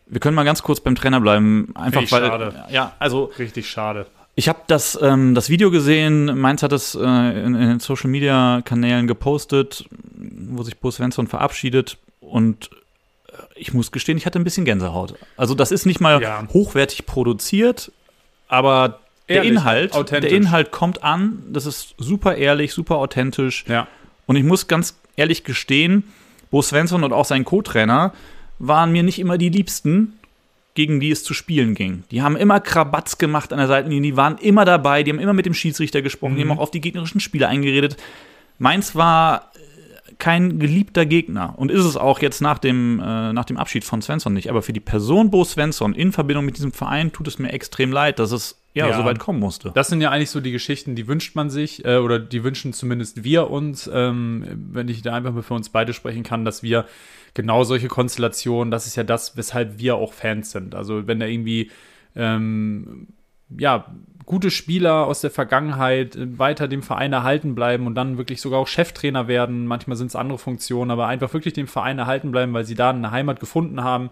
Wir können mal ganz kurz beim Trainer bleiben. Einfach ich weil. schade. Ja, also Richtig schade. ich habe das, ähm, das Video gesehen, Mainz hat es äh, in, in den Social Media Kanälen gepostet, wo sich Bo Svensson verabschiedet und ich muss gestehen, ich hatte ein bisschen Gänsehaut. Also das ist nicht mal Ja. hochwertig produziert, aber der Ehrlich, Inhalt, authentisch. der Inhalt kommt an, das ist super ehrlich, super authentisch Ja. und ich muss ganz ehrlich gestehen, Bo Svensson und auch sein Co-Trainer waren mir nicht immer die Liebsten, gegen die es zu spielen ging. Die haben immer Krabatz gemacht an der Seitenlinie, die waren immer dabei, die haben immer mit dem Schiedsrichter gesprochen, die haben auch auf die gegnerischen Spieler eingeredet. Mainz war kein geliebter Gegner und ist es auch jetzt nach dem, äh, nach dem Abschied von Svensson nicht. Aber für die Person Bo Svensson in Verbindung mit diesem Verein tut es mir extrem leid, dass es ja, Ja. so weit kommen musste. Das sind ja eigentlich so die Geschichten, die wünscht man sich, äh, oder die wünschen zumindest wir uns, ähm, wenn ich da einfach mal für uns beide sprechen kann, dass wir genau solche Konstellationen, das ist ja das, weshalb wir auch Fans sind. Also wenn da irgendwie ähm, ja, gute Spieler aus der Vergangenheit äh, weiter dem Verein erhalten bleiben und dann wirklich sogar auch Cheftrainer werden. Manchmal sind es andere Funktionen, aber einfach wirklich dem Verein erhalten bleiben, weil sie da eine Heimat gefunden haben.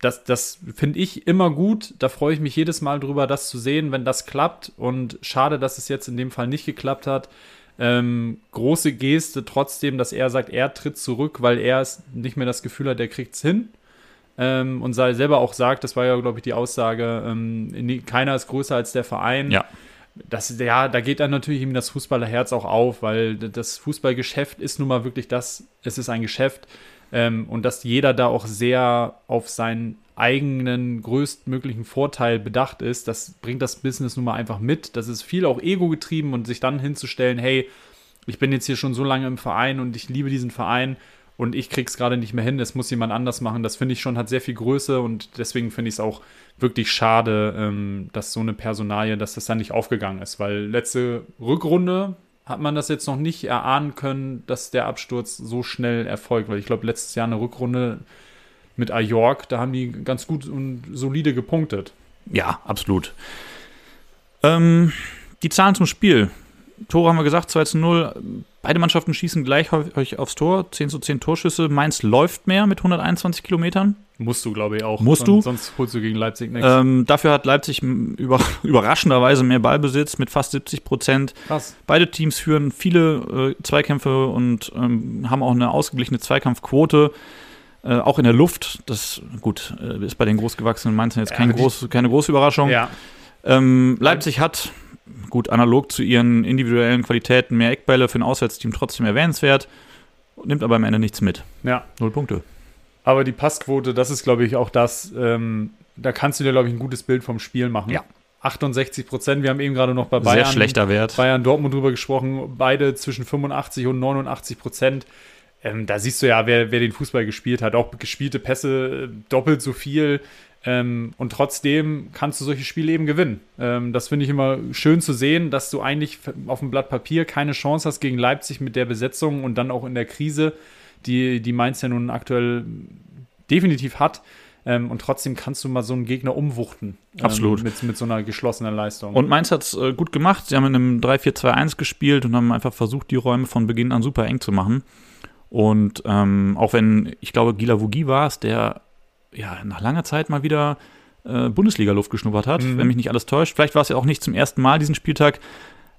Das, das finde ich immer gut. Da freue ich mich jedes Mal drüber, das zu sehen, wenn das klappt. Und schade, dass es jetzt in dem Fall nicht geklappt hat. Ähm, große Geste trotzdem, dass er sagt, er tritt zurück, weil er es nicht mehr das Gefühl hat, er kriegt es hin. Ähm, und sei selber auch sagt, das war ja, glaube ich, die Aussage, ähm, keiner ist größer als der Verein. Ja. Das, ja, da geht dann natürlich ihm das Fußballerherz auch auf, weil das Fußballgeschäft ist nun mal wirklich das, es ist ein Geschäft. Ähm, und dass jeder da auch sehr auf seinen eigenen größtmöglichen Vorteil bedacht ist, das bringt das Business nun mal einfach mit. Das ist viel auch Ego getrieben und sich dann hinzustellen, hey, ich bin jetzt hier schon so lange im Verein und ich liebe diesen Verein und ich krieg's gerade nicht mehr hin, es muss jemand anders machen. Das finde ich schon, hat sehr viel Größe und deswegen finde ich es auch wirklich schade, ähm, dass so eine Personalie, dass das dann nicht aufgegangen ist, weil letzte Rückrunde hat man das jetzt noch nicht erahnen können, dass der Absturz so schnell erfolgt. Weil ich glaube, letztes Jahr eine Rückrunde mit Ajork, da haben die ganz gut und solide gepunktet. Ja, absolut. Ähm, die Zahlen zum Spiel. Tore haben wir gesagt, 2 zu 0. Beide Mannschaften schießen gleich häufig aufs Tor. 10 zu 10 Torschüsse. Mainz läuft mehr mit 121 Kilometern. Musst du, glaube ich, auch. Musst du? Sonst holst du gegen Leipzig nichts. Ähm, dafür hat Leipzig über, überraschenderweise mehr Ballbesitz mit fast 70 Prozent. Krass. Beide Teams führen viele äh, Zweikämpfe und ähm, haben auch eine ausgeglichene Zweikampfquote. Äh, auch in der Luft. Das gut äh, ist bei den großgewachsenen Mainzern jetzt Ja, die- groß, keine große Überraschung. Ja. Ähm, Leipzig hat, gut, analog zu ihren individuellen Qualitäten, mehr Eckbälle für ein Auswärtsteam trotzdem erwähnenswert, nimmt aber am Ende nichts mit. ja. Null Punkte. Aber die Passquote, das ist, glaube ich, auch das, ähm, da kannst du dir, glaube ich, ein gutes Bild vom Spiel machen. Ja. 68 Prozent, wir haben eben gerade noch bei Sehr Bayern, schlechter Wert. Bayern Dortmund drüber gesprochen, beide zwischen 85 und 89 Prozent. Ähm, da siehst du ja, wer, wer den Fußball gespielt hat. Auch gespielte Pässe äh, doppelt so viel. Ähm, und trotzdem kannst du solche Spiele eben gewinnen. Ähm, das finde ich immer schön zu sehen, dass du eigentlich auf dem Blatt Papier keine Chance hast gegen Leipzig mit der Besetzung und dann auch in der Krise, die, die Mainz ja nun aktuell definitiv hat. Ähm, und trotzdem kannst du mal so einen Gegner umwuchten. ähm, Absolut. Mit, mit so einer geschlossenen Leistung. Und Mainz hat es äh, gut gemacht. Sie haben in einem 3-4-2-1 gespielt und haben einfach versucht, die Räume von Beginn an super eng zu machen. Und ähm, auch wenn, ich glaube, Gila Vugi war es, der ja nach langer Zeit mal wieder äh, Bundesliga-Luft geschnuppert hat, Mhm. wenn mich nicht alles täuscht. Vielleicht war es ja auch nicht zum ersten Mal diesen Spieltag.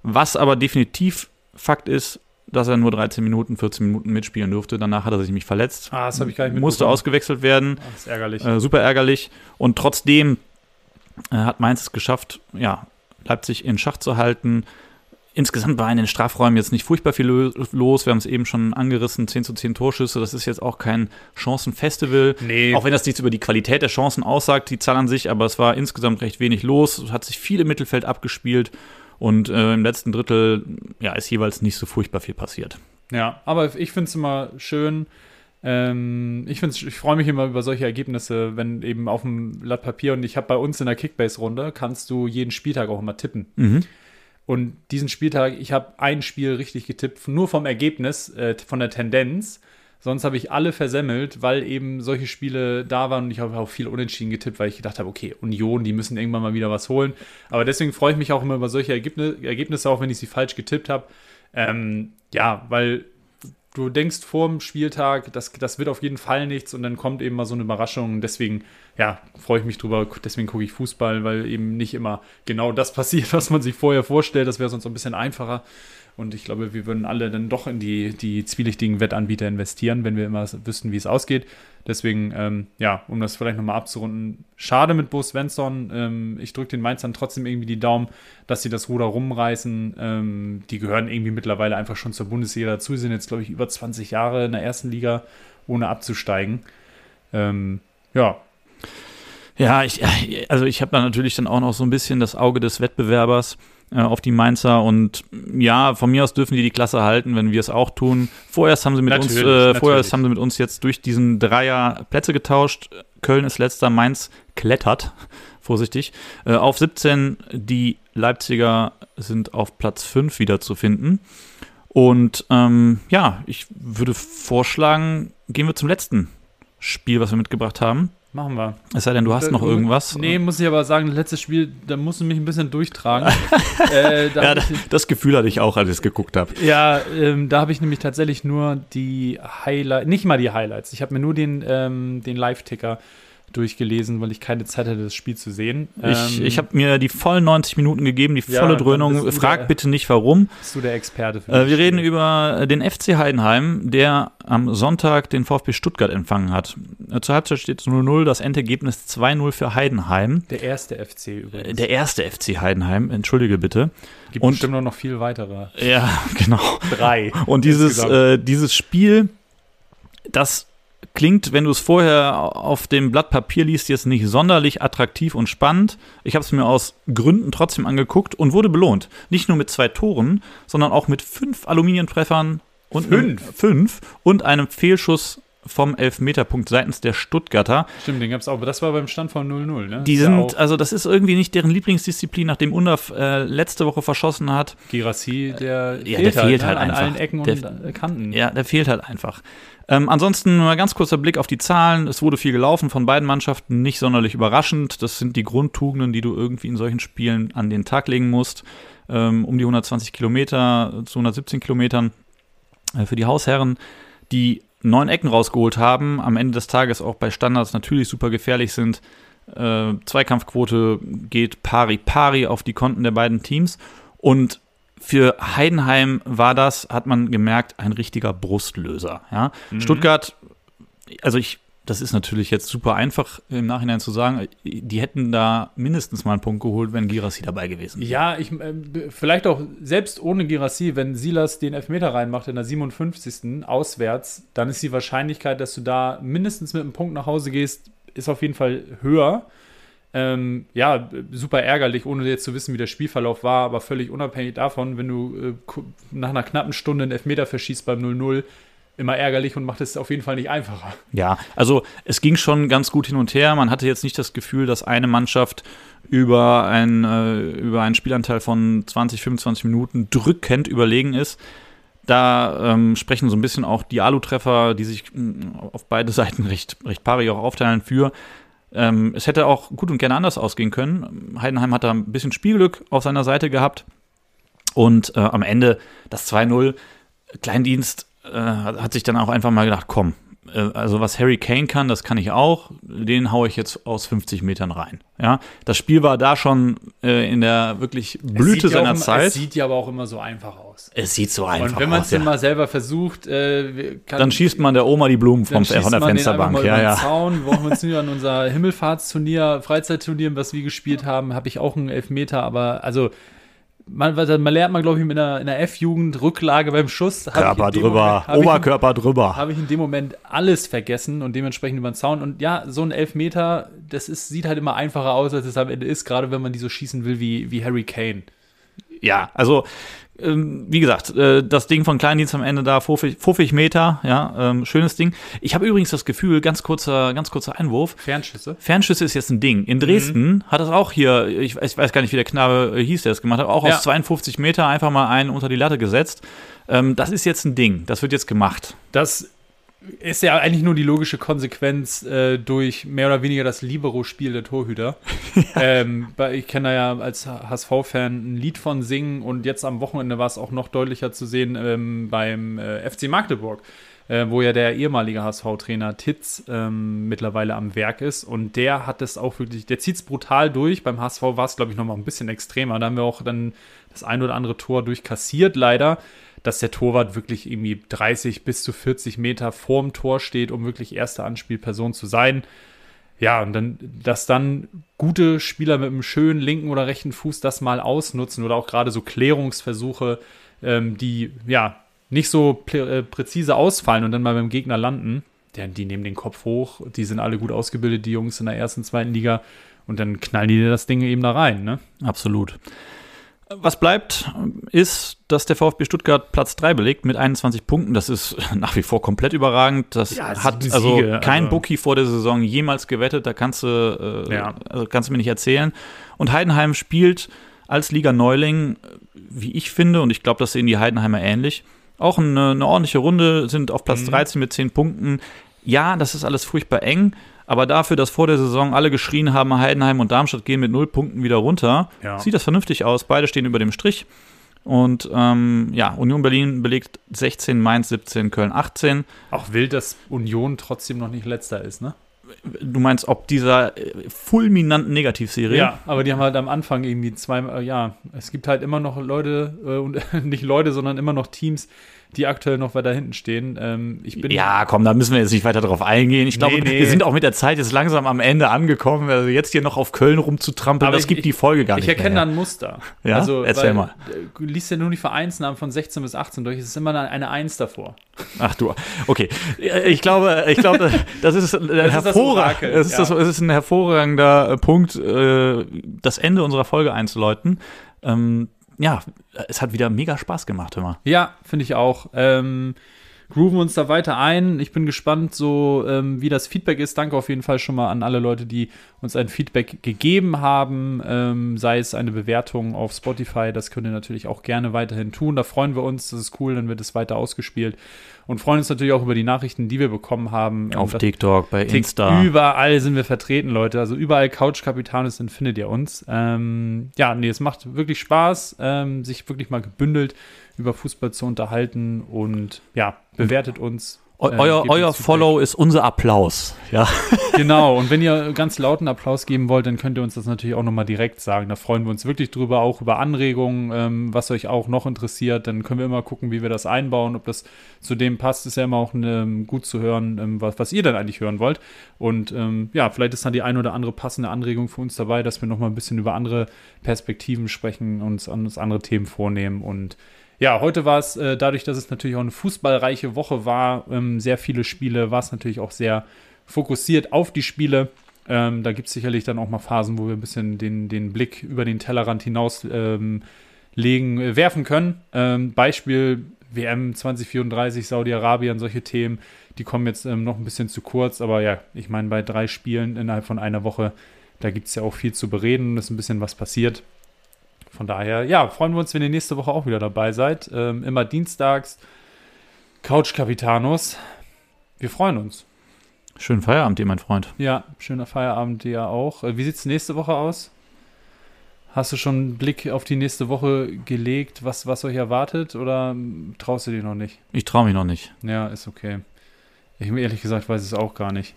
Was aber definitiv Fakt ist, dass er nur 13 Minuten, 14 Minuten mitspielen durfte. Danach hat er sich nämlich verletzt. ah, das habe ich gar nicht Musste ausgewechselt werden. Ah, Das ist ärgerlich. Äh, super ärgerlich. Und trotzdem äh, hat Mainz es geschafft, ja, Leipzig in Schach zu halten. Insgesamt war in den Strafräumen jetzt nicht furchtbar viel lo- los. Wir haben es eben schon angerissen, 10 zu 10 Torschüsse. Das ist jetzt auch kein Chancenfestival. nee, Auch wenn das nichts über die Qualität der Chancen aussagt, die Zahl an sich, aber es war insgesamt recht wenig los. Es hat sich viel im Mittelfeld abgespielt. Und äh, im letzten Drittel ja, ist jeweils nicht so furchtbar viel passiert. Ja, aber ich finde es immer schön. Ähm, ich find's, ich freue mich immer über solche Ergebnisse, wenn eben auf dem Blatt Papier und ich habe bei uns in der Kickbase-Runde, kannst du jeden Spieltag auch immer tippen. Mhm. Und diesen Spieltag, ich habe ein Spiel richtig getippt, nur vom Ergebnis, äh, von der Tendenz. Sonst habe ich alle versemmelt, weil eben solche Spiele da waren und ich habe auch viel unentschieden getippt, weil ich gedacht habe, okay, Union, die müssen irgendwann mal wieder was holen. Aber deswegen freue ich mich auch immer über solche Ergebnisse, Ergebnisse auch wenn ich sie falsch getippt habe. Ähm, ja, weil du denkst vor dem Spieltag, das, das wird auf jeden Fall nichts und dann kommt eben mal so eine Überraschung. Deswegen, ja, freue ich mich drüber. Deswegen gucke ich Fußball, weil eben nicht immer genau das passiert, was man sich vorher vorstellt. Das wäre sonst ein bisschen einfacher. Und ich glaube, wir würden alle dann doch in die, die zwielichtigen Wettanbieter investieren, wenn wir immer wüssten, wie es ausgeht. Deswegen, ähm, ja, um das vielleicht nochmal abzurunden, schade mit Bo Svensson. Ähm, ich drücke den Mainzern trotzdem irgendwie die Daumen, dass sie das Ruder rumreißen. Ähm, die gehören irgendwie mittlerweile einfach schon zur Bundesliga dazu. Sie sind jetzt, glaube ich, über 20 Jahre in der ersten Liga, ohne abzusteigen. Ähm, ja, Ja, ich, also ich habe da natürlich dann auch noch so ein bisschen das Auge des Wettbewerbers äh, auf die Mainzer und ja, von mir aus dürfen die die Klasse halten, wenn wir es auch tun. Vorerst haben sie mit uns, Natürlich, äh, vorerst haben sie mit uns jetzt durch diesen Dreier Plätze getauscht. Köln ist letzter, Mainz klettert, vorsichtig, äh, auf 17. Die Leipziger sind auf Platz 5 wiederzufinden. Und ähm, ja, ich würde vorschlagen, gehen wir zum letzten Spiel, was wir mitgebracht haben. Machen wir. Es sei denn, du hast noch irgendwas. Nee, muss ich aber sagen, das letzte Spiel, da musst du mich ein bisschen durchtragen. äh, da Ja, das, ich, das Gefühl hatte ich auch, als ich es geguckt habe. ja ähm, da habe ich nämlich tatsächlich nur die Highlights, nicht mal die Highlights. Ich habe mir nur den, ähm, den Live-Ticker durchgelesen, weil ich keine Zeit hatte, das Spiel zu sehen. Ich, Ähm, ich habe mir die vollen 90 Minuten gegeben, die Ja, volle dann Dröhnung. Frag der- bitte nicht warum. bist du der Experte für Äh, wir reden über den FC Heidenheim, der am Sonntag den VfB Stuttgart empfangen hat. Äh, Zur Halbzeit steht es 0-0, das Endergebnis 2-0 für Heidenheim. Der erste FC Äh, übrigens. Der erste FC Heidenheim, entschuldige bitte. Gibt und- bestimmt noch viel weitere. Ja, genau. Drei. Und dieses, äh, dieses Spiel, das klingt, wenn du es vorher auf dem Blatt Papier liest, jetzt nicht sonderlich attraktiv und spannend. Ich habe es mir aus Gründen trotzdem angeguckt und wurde belohnt. Nicht nur mit zwei Toren, sondern auch mit fünf Aluminientreffern und Fünf? Einem, fünf und einem Fehlschuss vom Elfmeterpunkt seitens der Stuttgarter. Stimmt, den gab es auch, aber das war beim Stand von 0-0, ne? Die ja sind, auch also das ist irgendwie nicht deren Lieblingsdisziplin, nachdem Undaf äh, letzte Woche verschossen hat. Girassi, der Ja, der fehlt halt an einfach. allen Ecken Der- und Kanten. Ja, der fehlt halt einfach. Ähm, ansonsten mal ganz kurzer Blick auf die Zahlen. Es wurde viel gelaufen von beiden Mannschaften, nicht sonderlich überraschend. Das sind die Grundtugenden, die du irgendwie in solchen Spielen an den Tag legen musst. Ähm, um die 120 Kilometer zu 117 Kilometern äh, für die Hausherren, die neun Ecken rausgeholt haben, am Ende des Tages auch bei Standards natürlich super gefährlich sind. Äh, Zweikampfquote geht pari pari auf die Konten der beiden Teams. Und für Heidenheim war das, hat man gemerkt, ein richtiger Brustlöser. Ja? Stuttgart, also ich, das ist natürlich jetzt super einfach im Nachhinein zu sagen, die hätten da mindestens mal einen Punkt geholt, wenn Girassi dabei gewesen wäre. Ja, ich, äh, b- vielleicht auch selbst ohne Girassi, wenn Silas den Elfmeter reinmacht in der 57. auswärts, dann ist die Wahrscheinlichkeit, dass du da mindestens mit einem Punkt nach Hause gehst, ist auf jeden Fall höher. Ähm, ja, super ärgerlich, ohne jetzt zu wissen, wie der Spielverlauf war, aber völlig unabhängig davon, wenn du äh, nach einer knappen Stunde einen Elfmeter verschießt beim 0-0, immer ärgerlich und macht es auf jeden Fall nicht einfacher. Ja, also es ging schon ganz gut hin und her. Man hatte jetzt nicht das Gefühl, dass eine Mannschaft über, ein, äh, über einen Spielanteil von 20, 25 Minuten drückend überlegen ist. Da ähm, sprechen so ein bisschen auch die Alu-Treffer, die sich mh, auf beide Seiten recht, recht pari auch aufteilen für. Ähm, es hätte auch gut und gerne anders ausgehen können. Heidenheim hat da ein bisschen Spielglück auf seiner Seite gehabt. Und äh, am Ende das 2-0, Kleindienst äh, hat sich dann auch einfach mal gedacht, komm, also was Harry Kane kann, das kann ich auch, den haue ich jetzt aus 50 Metern rein. Ja, das Spiel war da schon äh, in der wirklich Blüte ja seiner immer- Zeit. Es sieht ja aber auch immer so einfach aus. Es sieht so einfach und wenn man es aus. Ja. mal selber versucht, äh, kann, Dann schießt man der Oma die Blumen vom, äh, von der man den Fensterbank. mal Ja, über den ja. Zaun. Wir brauchen uns nur an unser Himmelfahrtsturnier, Freizeitturnier, was wir gespielt haben, habe ich auch einen Elfmeter, aber also man, man lernt man, glaube ich, in der, in der F-Jugend Rücklage beim Schuss. Körper drüber, Moment- hab ich Oberkörper drüber. habe ich in dem Moment alles vergessen und dementsprechend über den Zaun. Und ja, so ein Elfmeter, das ist, sieht halt immer einfacher aus, als es am Ende ist, gerade wenn man die so schießen will wie, wie Harry Kane. Ja, also ähm, wie gesagt, äh, das Ding von Kleindienst am Ende da, 50, 50 Meter, ja, ähm, schönes Ding. Ich habe übrigens das Gefühl, ganz kurzer, ganz kurzer Einwurf, Fernschüsse. Fernschüsse ist jetzt ein Ding. In Dresden hat das auch hier, ich, ich weiß gar nicht, wie der Knabe äh, hieß, der es gemacht hat, auch Ja. aus 52 Meter einfach mal einen unter die Latte gesetzt. Ähm, das ist jetzt ein Ding. Das wird jetzt gemacht. Das ist ja eigentlich nur die logische Konsequenz äh, durch mehr oder weniger das Libero-Spiel der Torhüter. ähm, weil ich kann da ja als HSV-Fan ein Lied von singen und jetzt am Wochenende war es auch noch deutlicher zu sehen ähm, beim äh, FC Magdeburg, äh, wo ja der ehemalige HSV-Trainer Titz ähm, mittlerweile am Werk ist und der hat es auch wirklich, der zieht es brutal durch. Beim HSV war es, glaube ich, noch mal ein bisschen extremer. Da haben wir auch dann das ein oder andere Tor durchkassiert, leider dass der Torwart wirklich irgendwie 30 bis zu 40 Meter vorm Tor steht, um wirklich erste Anspielperson zu sein. Ja, und dann, dass dann gute Spieler mit einem schönen linken oder rechten Fuß das mal ausnutzen oder auch gerade so Klärungsversuche, ähm, die ja nicht so äh, präzise ausfallen und dann mal beim Gegner landen. Ja, die nehmen den Kopf hoch, die sind alle gut ausgebildet, die Jungs in der ersten, zweiten Liga. Und dann knallen die das Ding eben da rein, ne? Absolut. Was bleibt, ist, dass der VfB Stuttgart Platz 3 belegt mit 21 Punkten. Das ist nach wie vor komplett überragend. Das Ja, hat also Siege, kein also- Bookie vor der Saison jemals gewettet. Da kannst du, äh, Ja. also kannst du mir nicht erzählen. Und Heidenheim spielt als Liga Neuling, wie ich finde, und ich glaube, das sehen die Heidenheimer ähnlich, auch eine, eine ordentliche Runde, sind auf Platz Mhm. 13 mit 10 Punkten. Ja, das ist alles furchtbar eng, aber dafür, dass vor der Saison alle geschrien haben, Heidenheim und Darmstadt gehen mit 0 Punkten wieder runter, Ja. sieht das vernünftig aus. Beide stehen über dem Strich. Und ähm, ja, Union Berlin belegt 16, Mainz 17, Köln 18. Auch wild, dass Union trotzdem noch nicht letzter ist, ne? Du meinst, ob dieser äh, fulminanten Negativserie? Ja, aber die haben halt am Anfang irgendwie zwei, äh, ja, es gibt halt immer noch Leute, äh, und nicht Leute, sondern immer noch Teams, die aktuell noch weiter hinten stehen. Ähm, ich bin Ja, komm, da müssen wir jetzt nicht weiter drauf eingehen. Ich glaube, Nee, wir sind auch mit der Zeit jetzt langsam am Ende angekommen. Also jetzt hier noch auf Köln rumzutrampeln, Aber das ich- gibt die Folge gar Ich nicht erkenne da ein Muster. Ja? Erzähl weil, mal. äh, Du liest ja nur die Vereinsnamen von 16 bis 18 durch. Es ist immer eine- Eins davor. Ach du, okay. Ich glaube, ich glaube, das ist ein ist das hervorragend. Orakel, Es ist, das, ja. es ist ein hervorragender äh, Punkt, äh, das Ende unserer Folge einzuläuten. Ähm, ja, es hat wieder mega Spaß gemacht, immer. Ja, finde ich auch. Ähm, grooven uns da weiter ein. Ich bin gespannt, so ähm, wie das Feedback ist. Danke auf jeden Fall schon mal an alle Leute, die uns ein Feedback gegeben haben, ähm, sei es eine Bewertung auf Spotify. Das könnt ihr natürlich auch gerne weiterhin tun. Da freuen wir uns. Das ist cool, dann wird es weiter ausgespielt. Und freuen uns natürlich auch über die Nachrichten, die wir bekommen haben. Auf Das- TikTok, bei Insta. Überall sind wir vertreten, Leute. Also überall Couch Capitanes sind, findet ihr uns. Ähm, ja, nee, es macht wirklich Spaß, ähm, sich wirklich mal gebündelt über Fußball zu unterhalten und ja, bewertet uns. Eu äh, euer euer. Follow ist unser Applaus. Ja. Genau, und wenn ihr ganz lauten Applaus geben wollt, dann könnt ihr uns das natürlich auch nochmal direkt sagen. Da freuen wir uns wirklich drüber, auch über Anregungen, ähm, was euch auch noch interessiert. Dann können wir immer gucken, wie wir das einbauen, ob das zu dem passt. Ist ja immer auch ähm, gut zu hören, ähm, was, was ihr dann eigentlich hören wollt. Und ähm, ja, vielleicht ist dann die ein oder andere passende Anregung für uns dabei, dass wir nochmal ein bisschen über andere Perspektiven sprechen, uns, uns andere Themen vornehmen und ja, heute war es, äh, dadurch, dass es natürlich auch eine fußballreiche Woche war, ähm, sehr viele Spiele, war es natürlich auch sehr fokussiert auf die Spiele. Ähm, da gibt es sicherlich dann auch mal Phasen, wo wir ein bisschen den, den Blick über den Tellerrand hinaus ähm, legen, äh, werfen können. Ähm, Beispiel WM 2034, Saudi-Arabien, solche Themen, die kommen jetzt ähm, noch ein bisschen zu kurz, aber ja, ich meine, bei drei Spielen innerhalb von einer Woche, da gibt es ja auch viel zu bereden, ist ein bisschen was passiert. Von daher, ja, freuen wir uns, wenn ihr nächste Woche auch wieder dabei seid. Ähm, immer dienstags. Couch Capitanos. Wir freuen uns. Schönen Feierabend, ihr mein Freund. Ja, schöner Feierabend dir auch. Äh, Wie sieht es nächste Woche aus? Hast du schon einen Blick auf die nächste Woche gelegt, was, was euch erwartet, oder ähm, traust du dir noch nicht? Ich traue mich noch nicht. Ja, ist okay. Ich ehrlich gesagt weiß es auch gar nicht.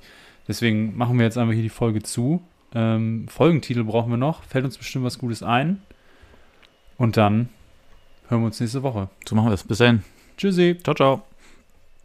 Deswegen machen wir jetzt einfach hier die Folge zu. Ähm, Folgentitel brauchen wir noch. Fällt uns bestimmt was Gutes ein. Und dann hören wir uns nächste Woche. So machen wir es. Bis dahin. Tschüssi. Ciao, ciao.